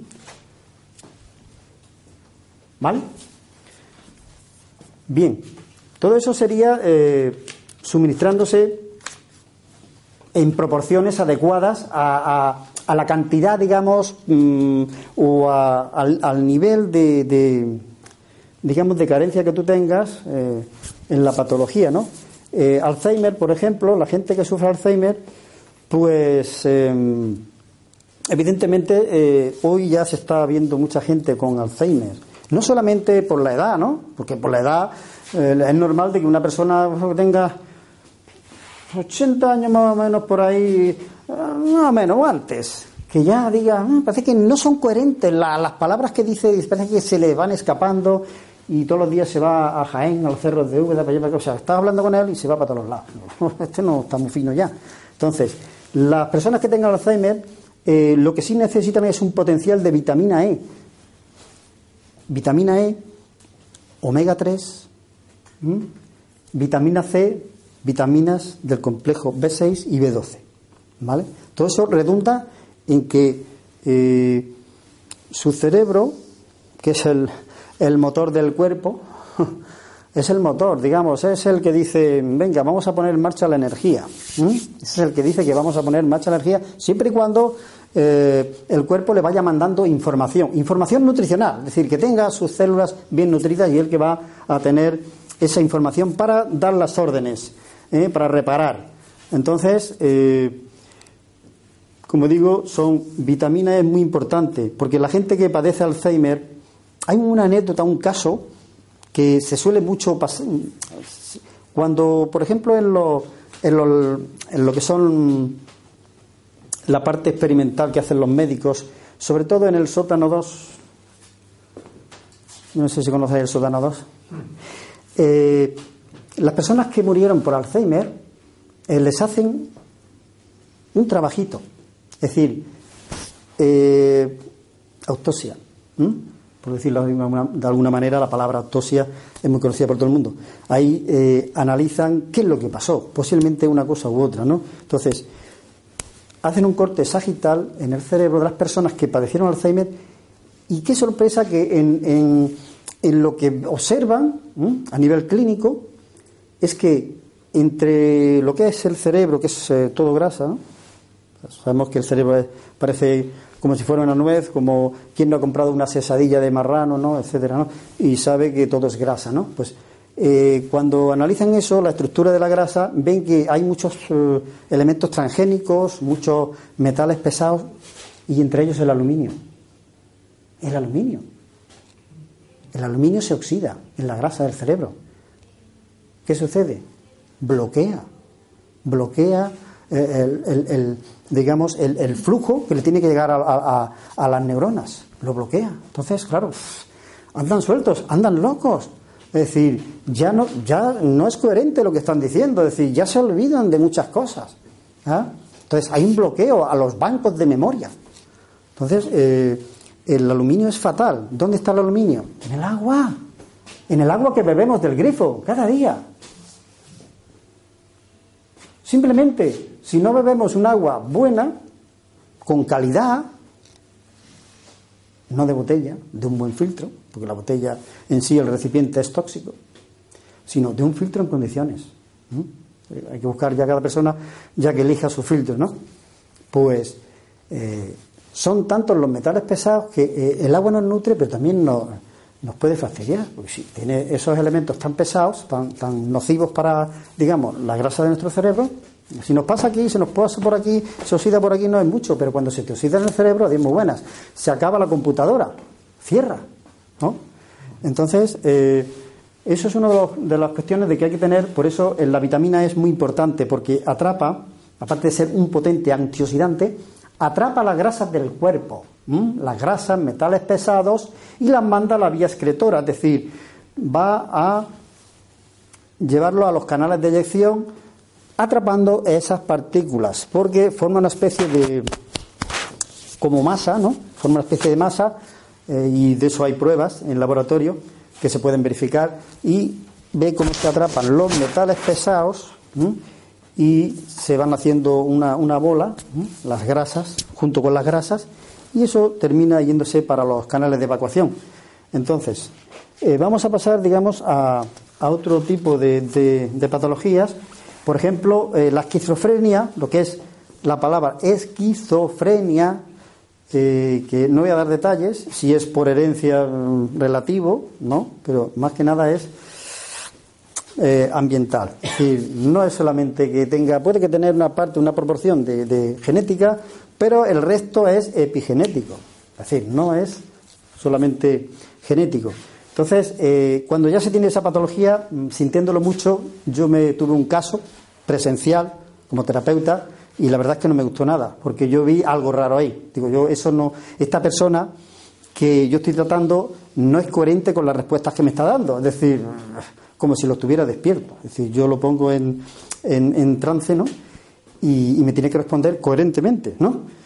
¿Vale? Bien, todo eso sería eh, suministrándose en proporciones adecuadas a, la cantidad, digamos, mm, o al, nivel de, digamos, de carencia que tú tengas eh, en la patología, ¿no? Eh, Alzheimer, por ejemplo, la gente que sufre Alzheimer, pues em, evidentemente hoy ya se está viendo mucha gente con Alzheimer. No solamente por la edad, ¿no? Porque por la edad es normal de que una persona tenga 80 años más o menos por ahí, eh, más o menos, o antes, que ya diga, ah, parece que no son coherentes las palabras que dice, parece que se le van escapando y todos los días se va a Jaén, a los cerros de Úbeda, para allá, o sea, estás hablando con él y se va para todos los lados. Este no está muy fino ya. Entonces, las personas que tengan Alzheimer, eh, lo que sí necesitan es un potencial de vitamina E. Vitamina E, omega 3, vitamina C, vitaminas del complejo B6 y B12. ¿Vale? Todo eso redunda en que eh, su cerebro, que es el, motor del cuerpo, es el motor, digamos, es el que dice, venga, vamos a poner en marcha la energía. Es el que dice que vamos a poner en marcha la energía siempre y cuando eh, el cuerpo le vaya mandando información, información nutricional, es decir, que tenga sus células bien nutridas y el que va a tener esa información para dar las órdenes. ¿eh? para reparar. Entonces, eh, como digo, son vitaminas es muy importante, porque la gente que padece Alzheimer, hay una anécdota, un caso que se suele mucho pasar. Cuando, por ejemplo, en lo, en lo, en lo que son la parte experimental que hacen los médicos, sobre todo en el sótano 2, no sé si conocéis el sótano 2, eh, las personas que murieron por Alzheimer eh, les hacen un trabajito, es decir, eh, autopsia. Por decirlo de alguna manera, la palabra autopsia es muy conocida por todo el mundo. Ahí eh, analizan qué es lo que pasó, posiblemente una cosa u otra, ¿no? Entonces, hacen un corte sagital en el cerebro de las personas que padecieron Alzheimer y qué sorpresa que en, lo que observan a nivel clínico es que entre lo que es el cerebro, que es eh, todo grasa, sabemos que el cerebro parece como si fuera una nuez, como quien no ha comprado una sesadilla de marrano, ¿no? etcétera, ¿no? y sabe que todo es grasa, ¿no? Pues eh, cuando analizan eso, la estructura de la grasa, ven que hay muchos eh, elementos transgénicos, muchos metales pesados, y entre ellos el aluminio. El aluminio. El aluminio se oxida en la grasa del cerebro. ¿Qué sucede? Bloquea, bloquea eh, el, digamos, el, flujo que le tiene que llegar a, las neuronas, lo bloquea. Entonces, claro, andan sueltos, andan locos. Es decir, ya no, ya no es coherente lo que están diciendo, es decir, ya se olvidan de muchas cosas. ¿ah? Entonces, hay un bloqueo a los bancos de memoria. Entonces, eh, el aluminio es fatal. ¿Dónde está el aluminio? En el agua. En el agua que bebemos del grifo cada día. Simplemente, si no bebemos un agua buena, con calidad, no de botella, de un buen filtro, porque la botella en sí, el recipiente es tóxico, sino de un filtro en condiciones. Hay que buscar ya cada persona, ya que elija su filtro, ¿no? Pues eh, son tantos los metales pesados que eh, el agua nos nutre, pero también nos, nos puede fastidiar, porque si tiene esos elementos tan pesados, tan, tan nocivos para, digamos, la grasa de nuestro cerebro, si nos pasa aquí, se nos pasa por aquí, se oxida por aquí, no es mucho, pero cuando se te oxida en el cerebro, es muy buenas. Se acaba la computadora, cierra, Entonces, eh, eso es una de, las cuestiones de que hay que tener, por eso la vitamina E es muy importante, porque atrapa, aparte de ser un potente antioxidante, atrapa las grasas del cuerpo, las grasas, metales pesados, y las manda a la vía excretora, es decir, va a llevarlo a los canales de eyección atrapando esas partículas, porque forma una especie de como masa, ¿no? Forma una especie de masa eh, y de eso hay pruebas en laboratorio que se pueden verificar y ve cómo se atrapan los metales pesados y se van haciendo una, una bola, las grasas, junto con las grasas, y eso termina yéndose para los canales de evacuación. Entonces, eh, vamos a pasar, digamos, a, a otro tipo de, de, patologías. Por ejemplo, eh, la esquizofrenia, lo que es la palabra esquizofrenia, que no voy a dar detalles, si es por herencia mm, relativo, ¿no? Pero más que nada es eh, ambiental. Es decir, no es solamente que tenga, puede que tener una parte, una proporción de, de genética, pero el resto es epigenético. Es decir, no es solamente genético. Entonces, eh, cuando ya se tiene esa patología, mm, sintiéndolo mucho, yo me tuve un caso presencial como terapeuta y la verdad es que no me gustó nada, porque yo vi algo raro ahí. Digo, yo eso no, esta persona que yo estoy tratando no es coherente con las respuestas que me está dando, es decir, como si lo estuviera despierto. Es decir, yo lo pongo en, en, trance, ¿no? Y, me tiene que responder coherentemente, ¿no?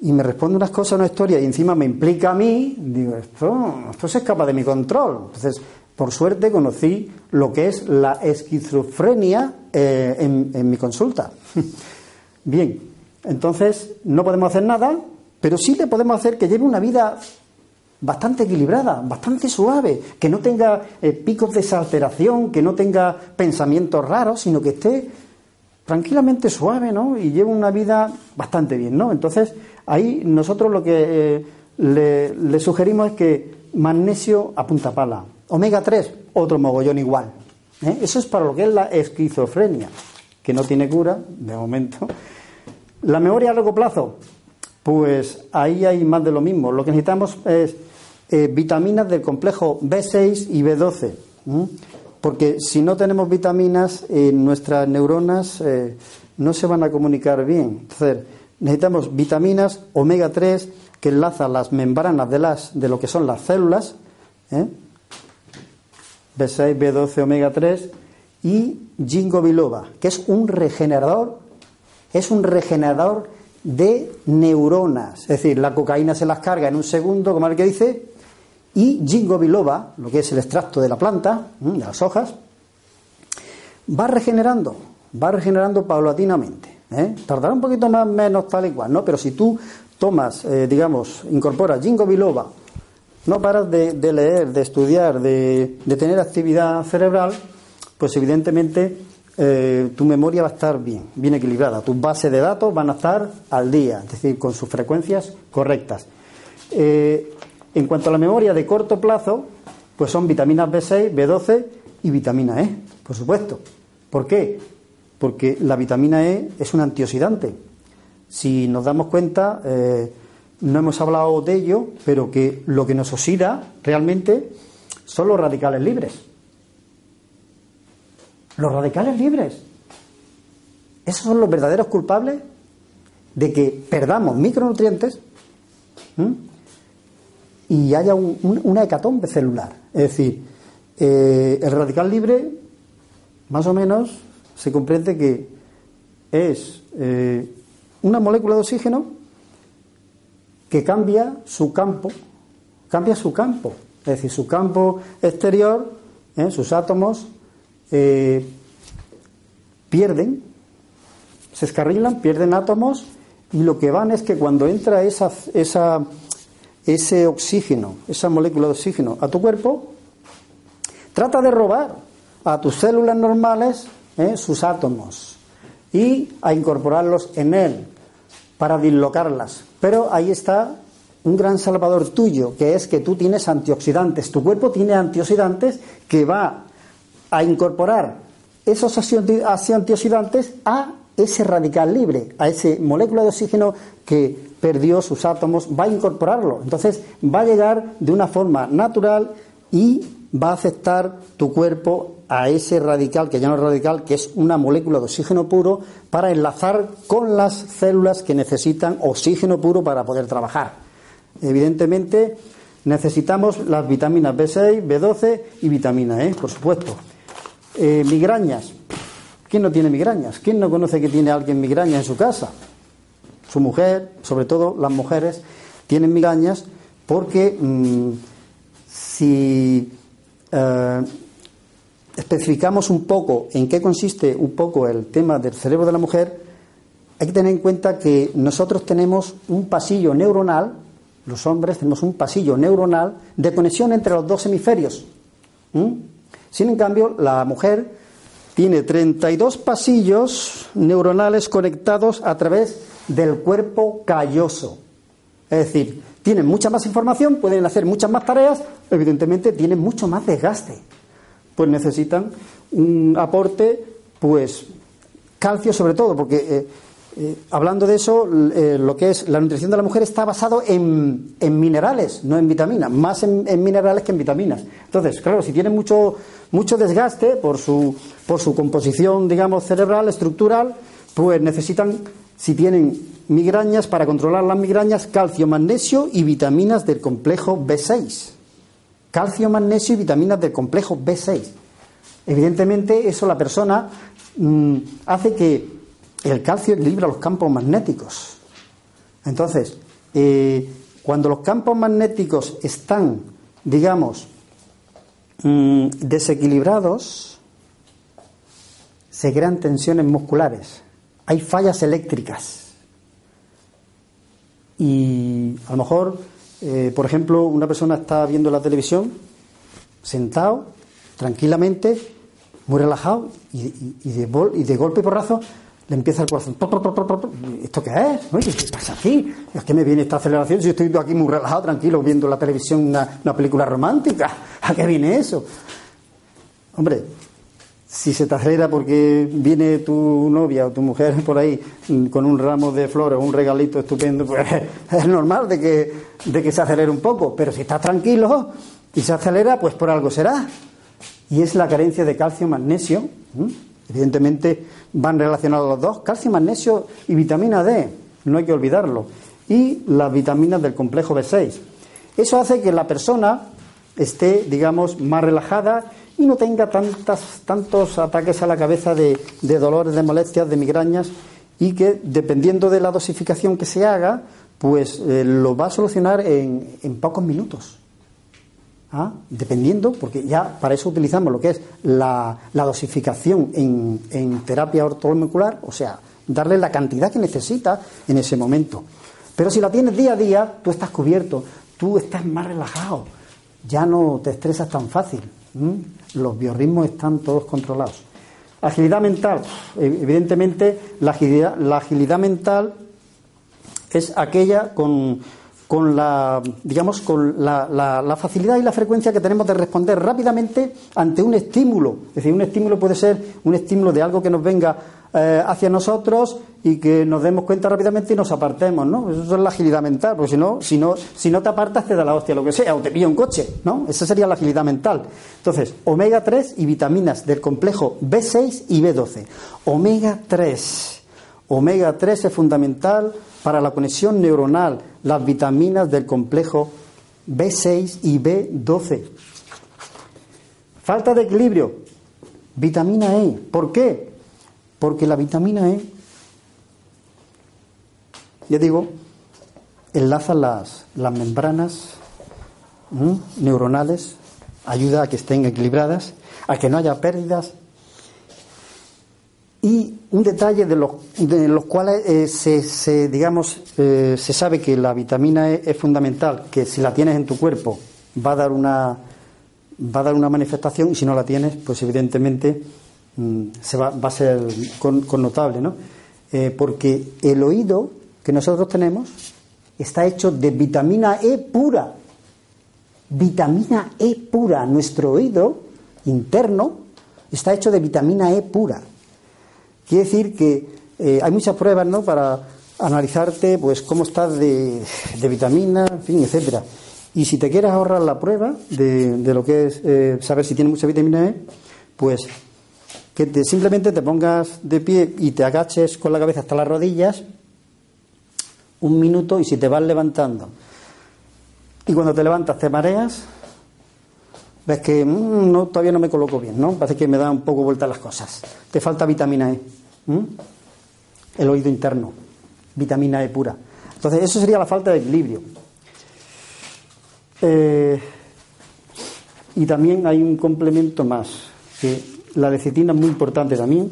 y me responde unas cosas, una historia, y encima me implica a mí, digo, esto, esto se escapa de mi control. Entonces, por suerte conocí lo que es la esquizofrenia eh, en, mi consulta. Bien, entonces no podemos hacer nada, pero sí le podemos hacer que lleve una vida bastante equilibrada, bastante suave, que no tenga eh, picos de exalteración, que no tenga pensamientos raros, sino que esté tranquilamente suave, ¿no? Y lleve una vida bastante bien, ¿no? Entonces, Ahí nosotros lo que eh, le, sugerimos es que magnesio a punta pala, omega 3, otro mogollón igual. ¿eh? Eso es para lo que es la esquizofrenia, que no tiene cura de momento. La memoria a largo plazo, pues ahí hay más de lo mismo. Lo que necesitamos es eh, vitaminas del complejo B6 y B12. Porque si no tenemos vitaminas, nuestras neuronas no se van a comunicar bien. Entonces, necesitamos vitaminas omega 3 que enlazan las membranas de, las, de lo que son las células, ¿eh? B6, B12, omega 3 y ginkgo biloba, que es un regenerador, es un regenerador de neuronas, es decir, la cocaína se las carga en un segundo, como el que dice, y ginkgo biloba, lo que es el extracto de la planta, de las hojas, va regenerando, va regenerando paulatinamente. ¿eh? Tardará un poquito más, menos, tal y cual, ¿no? Pero si tú tomas, eh, digamos, incorporas jingo biloba, no paras de, leer, de estudiar, de, tener actividad cerebral, pues evidentemente eh, tu memoria va a estar bien, bien equilibrada. Tus bases de datos van a estar al día, es decir, con sus frecuencias correctas. en cuanto a la memoria de corto plazo, pues son vitaminas B6, B12 y vitamina E, por supuesto. ¿Por qué? porque la vitamina E es un antioxidante. Si nos damos cuenta, eh, no hemos hablado de ello, pero que lo que nos oxida realmente son los radicales libres. Los radicales libres. Esos son los verdaderos culpables de que perdamos micronutrientes y haya una hecatombe celular. Es decir, eh, el radical libre, más o menos, se comprende que es eh, una molécula de oxígeno que cambia su campo, cambia su campo, es decir, su campo exterior, eh, sus átomos eh, pierden, se escarrilan, pierden átomos y lo que van es que cuando entra esa, esa, ese oxígeno, esa molécula de oxígeno a tu cuerpo, trata de robar a tus células normales ¿eh? sus átomos y a incorporarlos en él para dislocarlas. Pero ahí está un gran salvador tuyo, que es que tú tienes antioxidantes. Tu cuerpo tiene antioxidantes que va a incorporar esos antioxidantes a ese radical libre, a ese molécula de oxígeno que perdió sus átomos, va a incorporarlo. Entonces va a llegar de una forma natural y va a aceptar tu cuerpo a ese radical, que ya no es radical, que es una molécula de oxígeno puro, para enlazar con las células que necesitan oxígeno puro para poder trabajar. Evidentemente, necesitamos las vitaminas B6, B12 y vitamina E, por supuesto. Eh, migrañas. ¿Quién no tiene migrañas? ¿Quién no conoce que tiene alguien migrañas en su casa? Su mujer, sobre todo las mujeres, tienen migrañas porque mm, si eh, especificamos un poco en qué consiste un poco el tema del cerebro de la mujer, hay que tener en cuenta que nosotros tenemos un pasillo neuronal, los hombres tenemos un pasillo neuronal de conexión entre los dos hemisferios. Sin en cambio, la mujer tiene 32 pasillos neuronales conectados a través del cuerpo calloso. Es decir, tienen mucha más información, pueden hacer muchas más tareas, evidentemente tienen mucho más desgaste. Pues necesitan un aporte, pues calcio sobre todo, porque eh, eh, hablando de eso, eh, lo que es la nutrición de la mujer está basado en, minerales, no en vitaminas, más en, minerales que en vitaminas. Entonces, claro, si tienen mucho, mucho desgaste por su, por su composición, digamos, cerebral, estructural, pues necesitan, si tienen migrañas, para controlar las migrañas, calcio, magnesio y vitaminas del complejo B6. Calcio, magnesio y vitaminas del complejo B6. Evidentemente, eso la persona mm, hace que el calcio equilibra los campos magnéticos. Entonces, eh, cuando los campos magnéticos están, digamos, mm, desequilibrados, se crean tensiones musculares, hay fallas eléctricas. Y a lo mejor, eh, por ejemplo, una persona está viendo la televisión, sentado, tranquilamente, muy relajado, y, de, y de golpe y porrazo le empieza el corazón. ¿Esto qué es? ¿qué pasa aquí? ¿A qué me viene esta aceleración si estoy aquí muy relajado, tranquilo, viendo la televisión una, película romántica? ¿A qué viene eso? Hombre, si se te acelera porque viene tu novia o tu mujer por ahí con un ramo de flores un regalito estupendo, pues es normal de que, de que se acelere un poco. Pero si estás tranquilo y se acelera, pues por algo será. Y es la carencia de calcio, magnesio. Evidentemente van relacionados los dos, calcio, magnesio y vitamina D, no hay que olvidarlo, y las vitaminas del complejo B6. Eso hace que la persona esté, digamos, más relajada y no tenga tantas, tantos ataques a la cabeza de, dolores, de molestias, de migrañas, y que dependiendo de la dosificación que se haga, pues eh, lo va a solucionar en, en pocos minutos. ¿Ah? dependiendo, porque ya para eso utilizamos lo que es la, dosificación en, terapia ortomolecular, o sea, darle la cantidad que necesita en ese momento. Pero si la tienes día a día, tú estás cubierto, tú estás más relajado, ya no te estresas tan fácil, los biorritmos están todos controlados. Agilidad mental, evidentemente la agilidad, la agilidad mental es aquella con, con la, digamos, con la, la, facilidad y la frecuencia que tenemos de responder rápidamente ante un estímulo. Es decir, un estímulo puede ser un estímulo de algo que nos venga eh, hacia nosotros y que nos demos cuenta rápidamente y nos apartemos, ¿no? Eso es la agilidad mental, porque si no, si no, si no te apartas te da la hostia, lo que sea, o te pilla un coche, ¿no? Esa sería la agilidad mental. Entonces, omega 3 y vitaminas del complejo B6 y B12. Omega 3. Omega 3 es fundamental para la conexión neuronal, las vitaminas del complejo B6 y B12. Falta de equilibrio, vitamina E. ¿Por qué? Porque la vitamina E, ya digo, enlaza las, las membranas neuronales, ayuda a que estén equilibradas, a que no haya pérdidas y un detalle de los, de los cuales eh, se, digamos, eh, se sabe que la vitamina E es fundamental, que si la tienes en tu cuerpo va a dar una, va a dar una manifestación y si no la tienes, pues evidentemente mm, se va, va, a ser connotable, ¿no? Eh, porque el oído que nosotros tenemos está hecho de vitamina E pura. Vitamina E pura. Nuestro oído interno está hecho de vitamina E pura. Quiere decir que eh, hay muchas pruebas ¿no? para analizarte pues cómo estás de, vitamina, en fin, etcétera. Y si te quieres ahorrar la prueba de, lo que es eh, saber si tiene mucha vitamina E, pues que te, simplemente te pongas de pie y te agaches con la cabeza hasta las rodillas un minuto y si te vas levantando y cuando te levantas te mareas, ves que mm, no, todavía no me coloco bien, ¿no? Parece que me da un poco vuelta las cosas. Te falta vitamina E. El oído interno, vitamina E pura. Entonces, eso sería la falta de equilibrio. Eh, y también hay un complemento más, que la lecitina es muy importante también,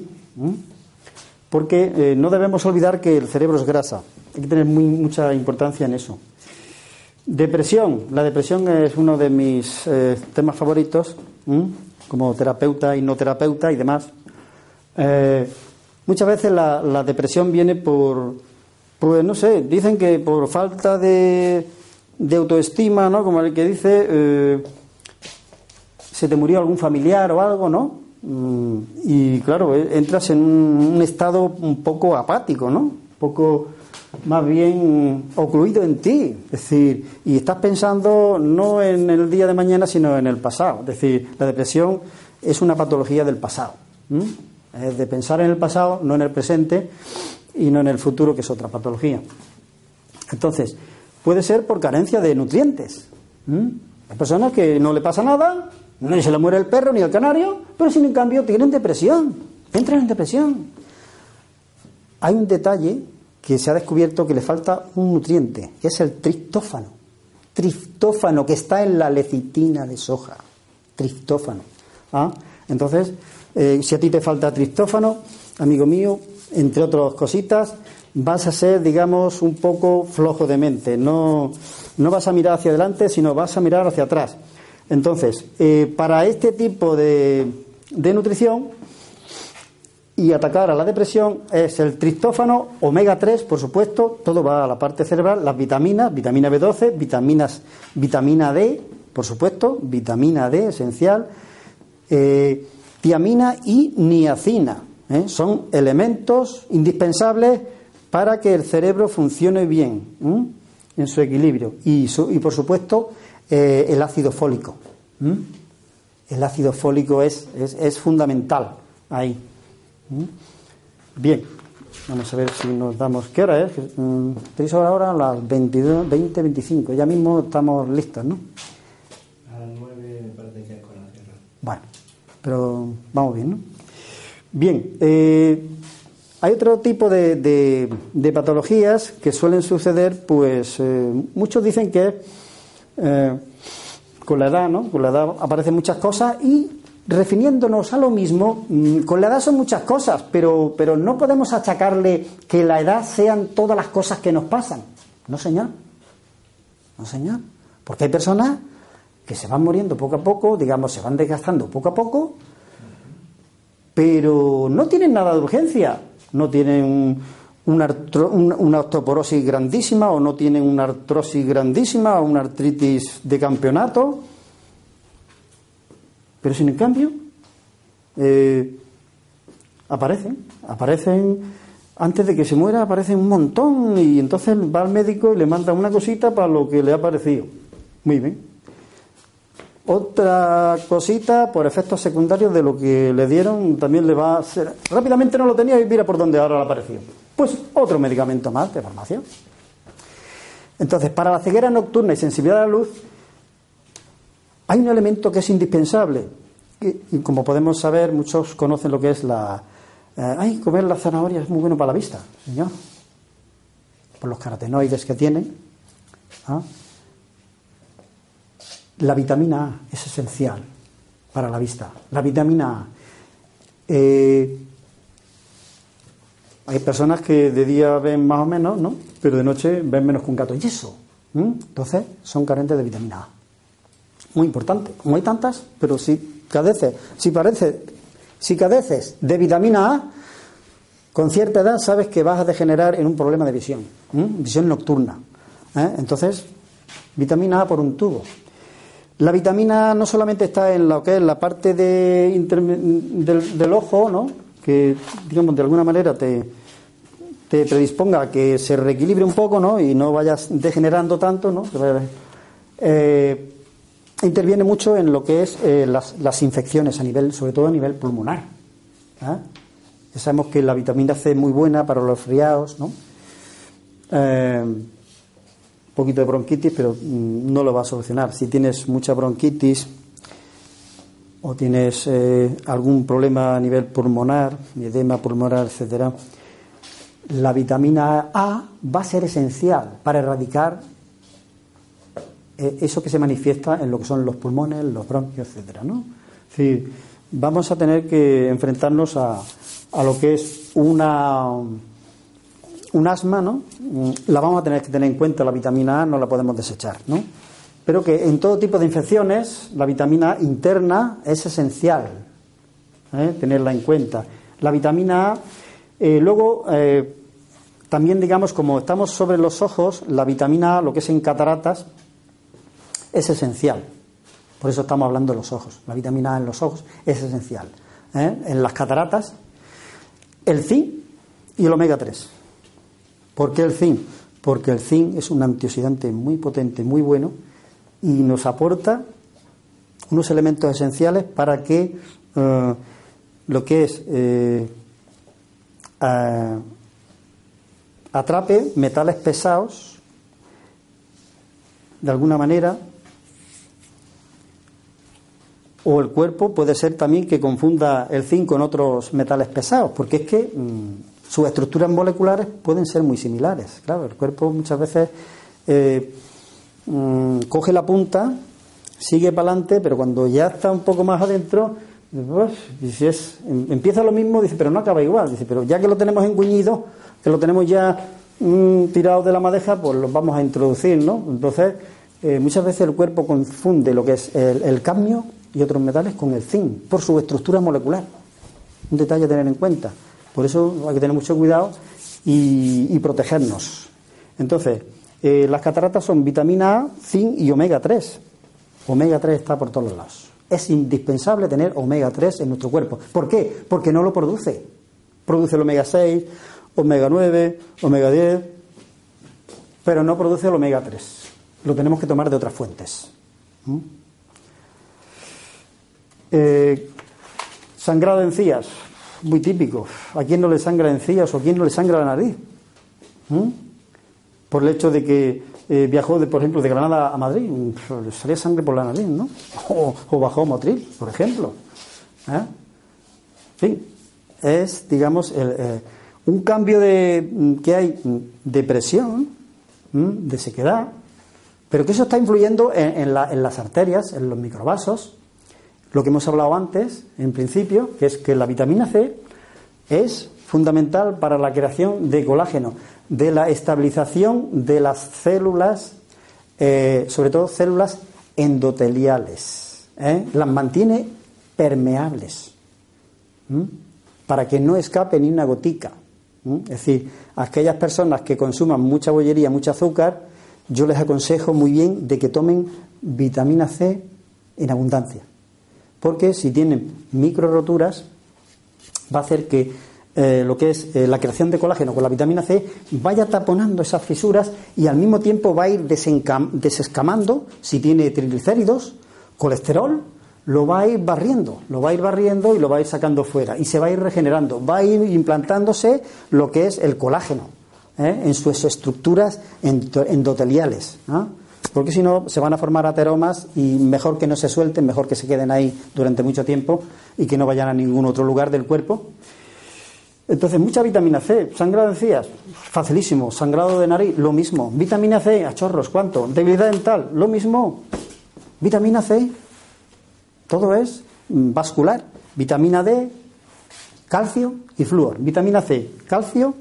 porque eh, no debemos olvidar que el cerebro es grasa. Hay que tener mucha importancia en eso. Depresión. La depresión es uno de mis eh, temas favoritos, como terapeuta y no terapeuta y demás. Eh, muchas veces la, depresión viene por, pues no sé, dicen que por falta de, de autoestima, ¿no? Como el que dice, eh, se te murió algún familiar o algo, ¿no? Mm, y claro, entras en un, un estado un poco apático, ¿no? Un poco más bien ocluido en ti. Es decir, y estás pensando no en el día de mañana, sino en el pasado. Es decir, la depresión es una patología del pasado. Es de pensar en el pasado, no en el presente y no en el futuro, que es otra patología. Entonces, puede ser por carencia de nutrientes. Hay personas que no le pasa nada, no se le muere el perro ni el canario, pero sin en cambio tienen depresión, entran en depresión. Hay un detalle que se ha descubierto que le falta un nutriente, que es el triptófano. Triptófano que está en la lecitina de soja. Triptófano. ¿Ah? Entonces, eh, si a ti te falta triptófano, amigo mío, entre otras cositas, vas a ser, digamos, un poco flojo de mente. No, no vas a mirar hacia adelante, sino vas a mirar hacia atrás. Entonces, eh, para este tipo de, de nutrición, y atacar a la depresión es el triptófano, omega 3, por supuesto, todo va a la parte cerebral, las vitaminas, vitamina B12, vitaminas, vitamina D, por supuesto, vitamina D esencial, eh, tiamina y niacina. ¿eh? Son elementos indispensables para que el cerebro funcione bien en su equilibrio. Y, y por supuesto, eh, el ácido fólico. El ácido fólico es, es, es fundamental ahí. Bien, vamos a ver si nos damos. ¿Qué hora es? Mm, tenéis ahora las 22, 20, 25. Ya mismo estamos listos, ¿no? A las 9 parece que es con la Bueno, pero vamos bien, ¿no? Bien, eh, hay otro tipo de, de, patologías que suelen suceder, pues eh, muchos dicen que eh, con la edad, ¿no? Con la edad aparecen muchas cosas y refiriéndonos a lo mismo, mm, con la edad son muchas cosas, pero, pero no podemos achacarle que la edad sean todas las cosas que nos pasan. No, señor. No, señor. Porque hay personas que se van muriendo poco a poco, digamos, se van desgastando poco a poco, pero no tienen nada de urgencia. No tienen una, una osteoporosis grandísima o no tienen una artrosis grandísima o una artritis de campeonato pero sin en cambio, eh, aparecen, aparecen, antes de que se muera aparecen un montón y entonces va al médico y le manda una cosita para lo que le ha parecido. Muy bien. Otra cosita por efectos secundarios de lo que le dieron también le va a hacer. Rápidamente no lo tenía y mira por dónde ahora le ha aparecido. Pues otro medicamento más de farmacia. Entonces, para la ceguera nocturna y sensibilidad a la luz, hay un elemento que es indispensable, y como podemos saber, muchos conocen lo que es la... Eh, ay, comer la zanahoria es muy bueno para la vista, señor. Por los carotenoides que tiene. ¿ah? La vitamina A es esencial para la vista. La vitamina A. Eh, hay personas que de día ven más o menos, ¿no? Pero de noche ven menos que un gato. Y eso. Entonces, son carentes de vitamina A muy importante. Como hay tantas, pero si cadeces, si parece, si cadeces de vitamina A, con cierta edad sabes que vas a degenerar en un problema de visión, visión nocturna. ¿eh? Entonces, vitamina A por un tubo. La vitamina no solamente está en lo que es la parte de del, ojo, ¿no? que digamos de alguna manera te, te predisponga a que se reequilibre un poco ¿no? y no vayas degenerando tanto, ¿no? eh, interviene mucho en lo que es eh, las, las, infecciones a nivel, sobre todo a nivel pulmonar. ¿eh? Ya sabemos que la vitamina C es muy buena para los resfriados, ¿no? Poquito de bronquitis, pero mm, no lo va a solucionar. Si tienes mucha bronquitis o tienes algún problema a nivel pulmonar, edema pulmonar, etcétera, la vitamina A va a ser esencial para erradicar eh, eso que se manifiesta en lo que son los pulmones, los bronquios, etcétera, ¿no? Es vamos a tener que enfrentarnos a, a lo que es una un asma, ¿no? La vamos a tener que tener en cuenta, la vitamina A no la podemos desechar, ¿no? Pero que en todo tipo de infecciones la vitamina interna es esencial, ¿eh? tenerla en cuenta. La vitamina A, eh, luego, también digamos, como estamos sobre los ojos, la vitamina A, lo que es en cataratas, es esencial. Por eso estamos hablando de los ojos. La vitamina A en los ojos es esencial. ¿eh? En las cataratas, el zinc y el omega 3. ¿Por qué el zinc? Porque el zinc es un antioxidante muy potente, muy bueno y nos aporta unos elementos esenciales para que eh, lo que es eh, atrape metales pesados de alguna manera o el cuerpo puede ser también que confunda el zinc con otros metales pesados, porque es que mm, sus estructuras moleculares pueden ser muy similares. Claro, el cuerpo muchas veces eh, mm, coge la punta, sigue para adelante, pero cuando ya está un poco más adentro, pues, si es, em, empieza lo mismo, dice, pero no acaba igual. Dice, pero ya que lo tenemos enguñido, que lo tenemos ya mm, tirado de la madeja, pues lo vamos a introducir, ¿no? Entonces, eh, muchas veces el cuerpo confunde lo que es el, el cadmio y otros metales con el zinc, por su estructura molecular. Un detalle a tener en cuenta. Por eso hay que tener mucho cuidado y, protegernos. Entonces, eh, las cataratas son vitamina A, zinc y omega 3. Omega 3 está por todos lados. Es indispensable tener omega 3 en nuestro cuerpo. ¿Por qué? Porque no lo produce. Produce el omega 6, omega 9, omega 10, pero no produce el omega 3. Lo tenemos que tomar de otras fuentes. ¿Mm? Eh, sangrado de encías, muy típico. ¿A quién no le sangra encías o a quién no le sangra la nariz? ¿Mm? Por el hecho de que eh, viajó, de, por ejemplo, de Granada a Madrid, le salía sangre por la nariz, ¿no? O, bajó a Motril, por ejemplo. ¿Eh? fin, es, digamos, un cambio de, que hay de presión, de sequedad, pero que eso está influyendo en las arterias, en los microvasos, lo que hemos hablado antes, en principio, que es que la vitamina C es fundamental para la creación de colágeno, de la estabilización de las células, eh, sobre todo células endoteliales. ¿eh? Las mantiene permeables para que no escape ni una gotica. Es decir, aquellas personas que consuman mucha bollería, mucho azúcar, yo les aconsejo muy bien de que tomen vitamina C en abundancia porque si tienen micro roturas va a hacer que eh, lo que es eh, la creación de colágeno con la vitamina C vaya taponando esas fisuras y al mismo tiempo va a ir desescamando si tiene triglicéridos, colesterol, lo va a ir barriendo, lo va a ir barriendo y lo va a ir sacando fuera y se va a ir regenerando, va a ir implantándose lo que es el colágeno ¿eh? en sus estructuras endoteliales porque si no se van a formar ateromas y mejor que no se suelten, mejor que se queden ahí durante mucho tiempo y que no vayan a ningún otro lugar del cuerpo. Entonces, mucha vitamina C, sangrado de encías, facilísimo, sangrado de nariz, lo mismo. Vitamina C, a chorros, ¿cuánto? Debilidad dental, lo mismo. Vitamina C, todo es vascular. Vitamina D, calcio y flúor. Vitamina C, calcio,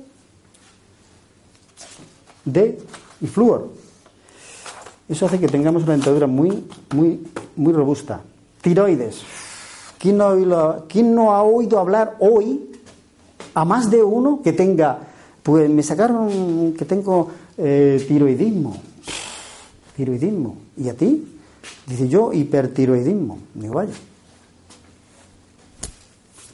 D y flúor. Eso hace que tengamos una dentadura muy, muy, muy robusta. Tiroides. ¿Quién no, ha oído, no ha oído hablar hoy a más de uno que tenga, pues me sacaron que tengo eh, tiroidismo? Tiroidismo. ¿Y a ti? Dice yo, hipertiroidismo. Digo, vaya.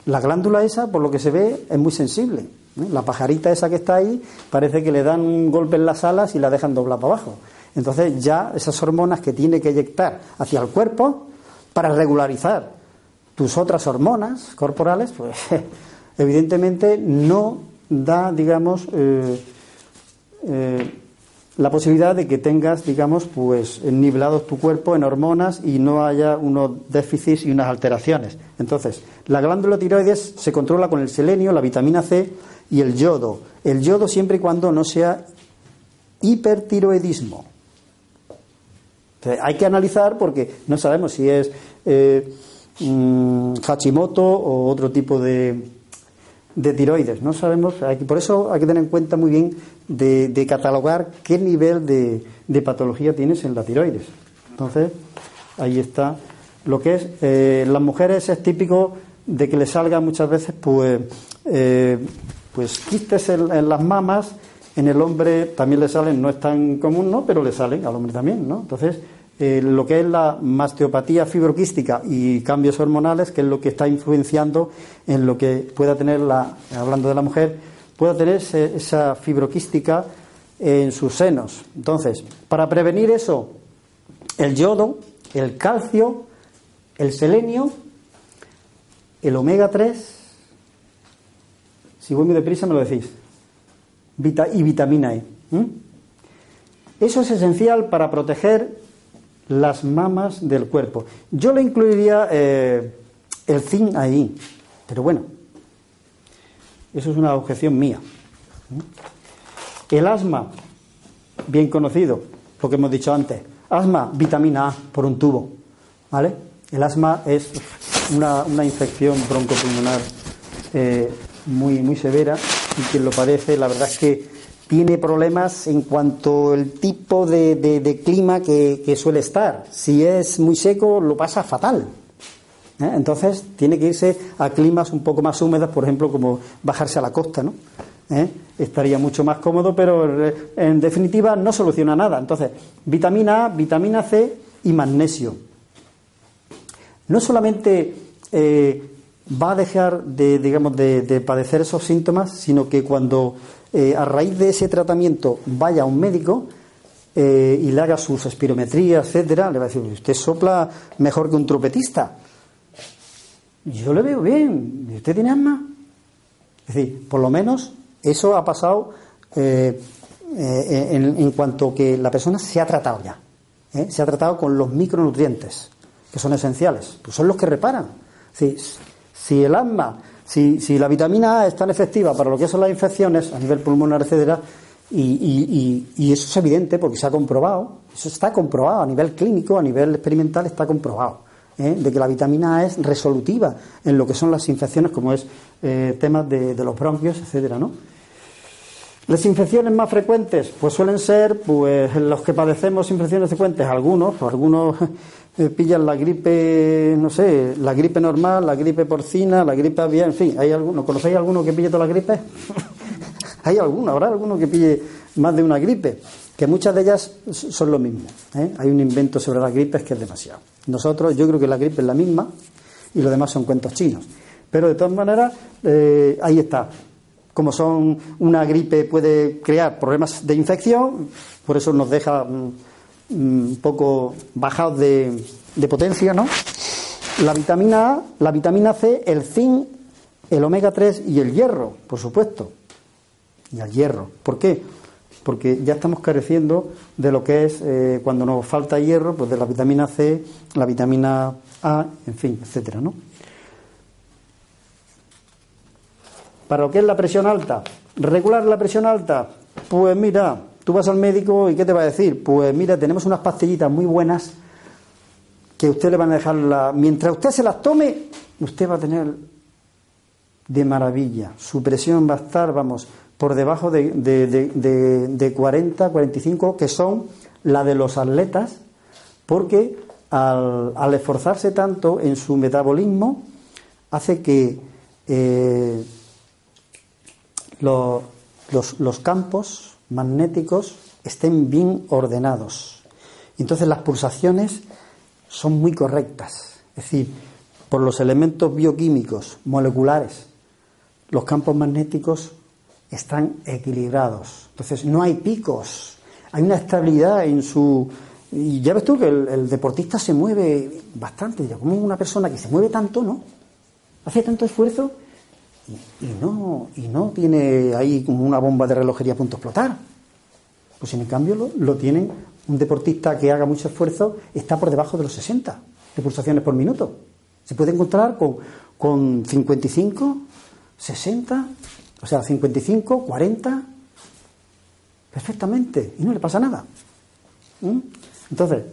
La glándula esa, por lo que se ve, es muy sensible. ¿eh? La pajarita esa que está ahí parece que le dan un golpe en las alas y la dejan doblar para abajo. Entonces ya esas hormonas que tiene que eyectar hacia el cuerpo para regularizar tus otras hormonas corporales, pues evidentemente no da, digamos, eh, eh, la posibilidad de que tengas, digamos, pues nivelados tu cuerpo en hormonas y no haya unos déficits y unas alteraciones. Entonces, la glándula tiroides se controla con el selenio, la vitamina C y el yodo. El yodo siempre y cuando no sea hipertiroidismo. Hay que analizar porque no sabemos si es eh, mm, Hashimoto o otro tipo de, de tiroides. No sabemos, por eso hay que tener en cuenta muy bien de, catalogar qué nivel de, patología tienes en la tiroides. Entonces, ahí está lo que es. Eh, las mujeres es típico de que le salga muchas veces, pues, eh, pues quistes en, las mamas. En el hombre también le salen, no es tan común, ¿no? Pero le salen al hombre también, ¿no? Entonces, eh, lo que es la masteopatía fibroquística y cambios hormonales, que es lo que está influenciando en lo que pueda tener, la, hablando de la mujer, pueda tener esa fibroquística en sus senos. Entonces, para prevenir eso, el yodo, el calcio, el selenio, el omega 3, si voy muy deprisa me lo decís, y vitamina E. Eso es esencial para proteger las mamas del cuerpo. Yo le incluiría eh, el zinc ahí, pero bueno, eso es una objeción mía. El asma, bien conocido, lo que hemos dicho antes. Asma, vitamina A por un tubo. ¿Vale? El asma es una, infección broncopulmonar eh, muy, muy severa y quien lo padece, la verdad es que tiene problemas en cuanto al tipo de, clima que, suele estar. Si es muy seco, lo pasa fatal. ¿eh? Entonces, tiene que irse a climas un poco más húmedos, por ejemplo, como bajarse a la costa, ¿no? ¿Eh? Estaría mucho más cómodo, pero eh, en definitiva no soluciona nada. Entonces, vitamina A, vitamina C y magnesio. No solamente va a dejar de, digamos, de padecer esos síntomas, sino que cuando eh, a raíz de ese tratamiento vaya a un médico eh, y le haga sus espirometrías, etcétera, le va a decir, usted sopla mejor que un trompetista. Yo le veo bien, ¿y usted tiene asma? Es decir, por lo menos eso ha pasado eh, en, cuanto que la persona se ha tratado ya. Se ha tratado con los micronutrientes, que son esenciales, pues son los que reparan. Si el asma si, la vitamina A es tan efectiva para lo que son las infecciones a nivel pulmonar, etcétera, y, eso es evidente porque se ha comprobado, eso está comprobado a nivel clínico, a nivel experimental está comprobado, ¿eh? de que la vitamina A es resolutiva en lo que son las infecciones, como es eh, temas de, los bronquios, etcétera, ¿no? Las infecciones más frecuentes, pues suelen ser, pues los que padecemos infecciones frecuentes, algunos, algunos eh, pillan la gripe, no sé, la gripe normal, la gripe porcina, la gripe aviar, en fin, ¿hay alguno, ¿conocéis alguno que pille toda la gripe? hay alguno, habrá alguno que pille más de una gripe, que muchas de ellas son lo mismo. ¿eh? Hay un invento sobre las gripes que es demasiado. Nosotros, yo creo que la gripe es la misma y lo demás son cuentos chinos. Pero de todas maneras, eh, ahí está. Como son una gripe puede crear problemas de infección, por eso nos deja Mm, un poco bajados de, potencia, ¿no? La vitamina A, la vitamina C, el zinc, el omega 3 y el hierro, por supuesto. Y el hierro. ¿Por qué? Porque ya estamos careciendo de lo que es eh, cuando nos falta hierro, pues de la vitamina C, la vitamina A, en fin, etcétera, ¿no? Para lo que es la presión alta, regular la presión alta, pues mira, Tú vas al médico y ¿qué te va a decir? Pues mira, tenemos unas pastillitas muy buenas que usted le van a dejar la... Mientras usted se las tome, usted va a tener de maravilla. Su presión va a estar, vamos, por debajo de, de, 40, 45, que son la de los atletas, porque al, esforzarse tanto en su metabolismo, hace que eh, los, los campos magnéticos estén bien ordenados. Entonces las pulsaciones son muy correctas. Es decir, por los elementos bioquímicos, moleculares, los campos magnéticos están equilibrados. Entonces no hay picos, hay una estabilidad en su... Y ya ves tú que el, deportista se mueve bastante, como una persona que se mueve tanto, ¿no? Hace tanto esfuerzo y, no, y no tiene ahí como una bomba de relojería a punto de explotar. Pues en cambio lo, tienen un deportista que haga mucho esfuerzo, está por debajo de los 60 de pulsaciones por minuto. Se puede encontrar con, con 55, 60, o sea, 55, 40, perfectamente, y no le pasa nada. ¿Mm? Entonces,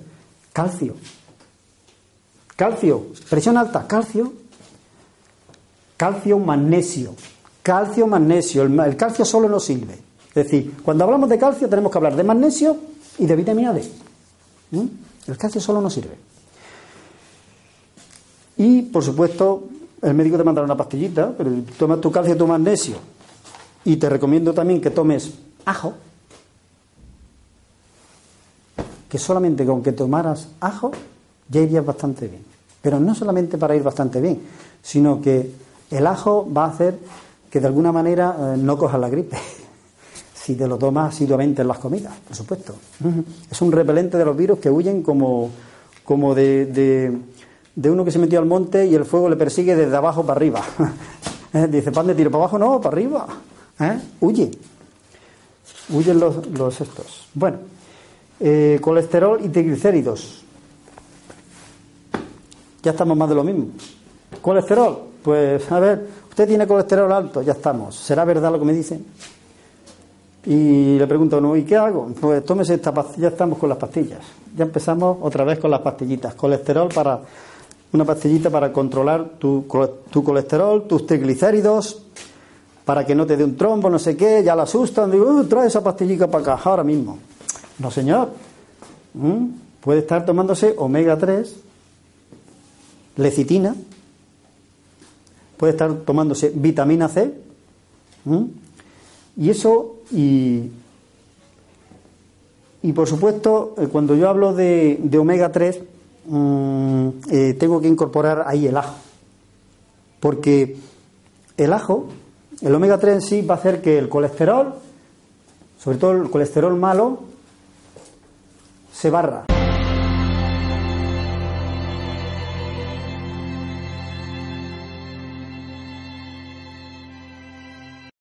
calcio. Calcio, presión alta, calcio. Calcio, magnesio. Calcio, magnesio. El, calcio solo no sirve. Es decir, cuando hablamos de calcio tenemos que hablar de magnesio y de vitamina D. El calcio solo no sirve. Y, por supuesto, el médico te mandará una pastillita, pero tomas tu calcio y tu magnesio. Y te recomiendo también que tomes ajo, que solamente con que tomaras ajo ya irías bastante bien. Pero no solamente para ir bastante bien, sino que el ajo va a hacer que de alguna manera eh, no cojas la gripe. si te lo tomas asiduamente en las comidas, por supuesto. Es un repelente de los virus que huyen como, como de de uno que se metió al monte y el fuego le persigue desde abajo para arriba. ¿Eh? Dice, pan de tiro para abajo, no, para arriba. ¿Eh? Huye. Huyen los, estos. Bueno, eh, colesterol y triglicéridos. Ya estamos más de lo mismo. Colesterol, pues a ver, usted tiene colesterol alto, ya estamos. ¿Será verdad lo que me dicen? Y le pregunto, ¿no? ¿y qué hago? Pues tómese esta pastilla, ya estamos con las pastillas. Ya empezamos otra vez con las pastillitas. Colesterol para una pastillita para controlar tu, tu colesterol, tus triglicéridos, para que no te dé un trombo, no sé qué, ya la asustan, digo, uh, trae esa pastillita para acá ahora mismo. No, señor. ¿Mm? Puede estar tomándose omega 3, lecitina, puede estar tomándose vitamina C, y eso, y, y por supuesto, eh, cuando yo hablo de, de omega 3, Mm, eh, tengo que incorporar ahí el ajo. Porque el ajo, el omega 3 en sí, va a hacer que el colesterol, sobre todo el colesterol malo, se barra.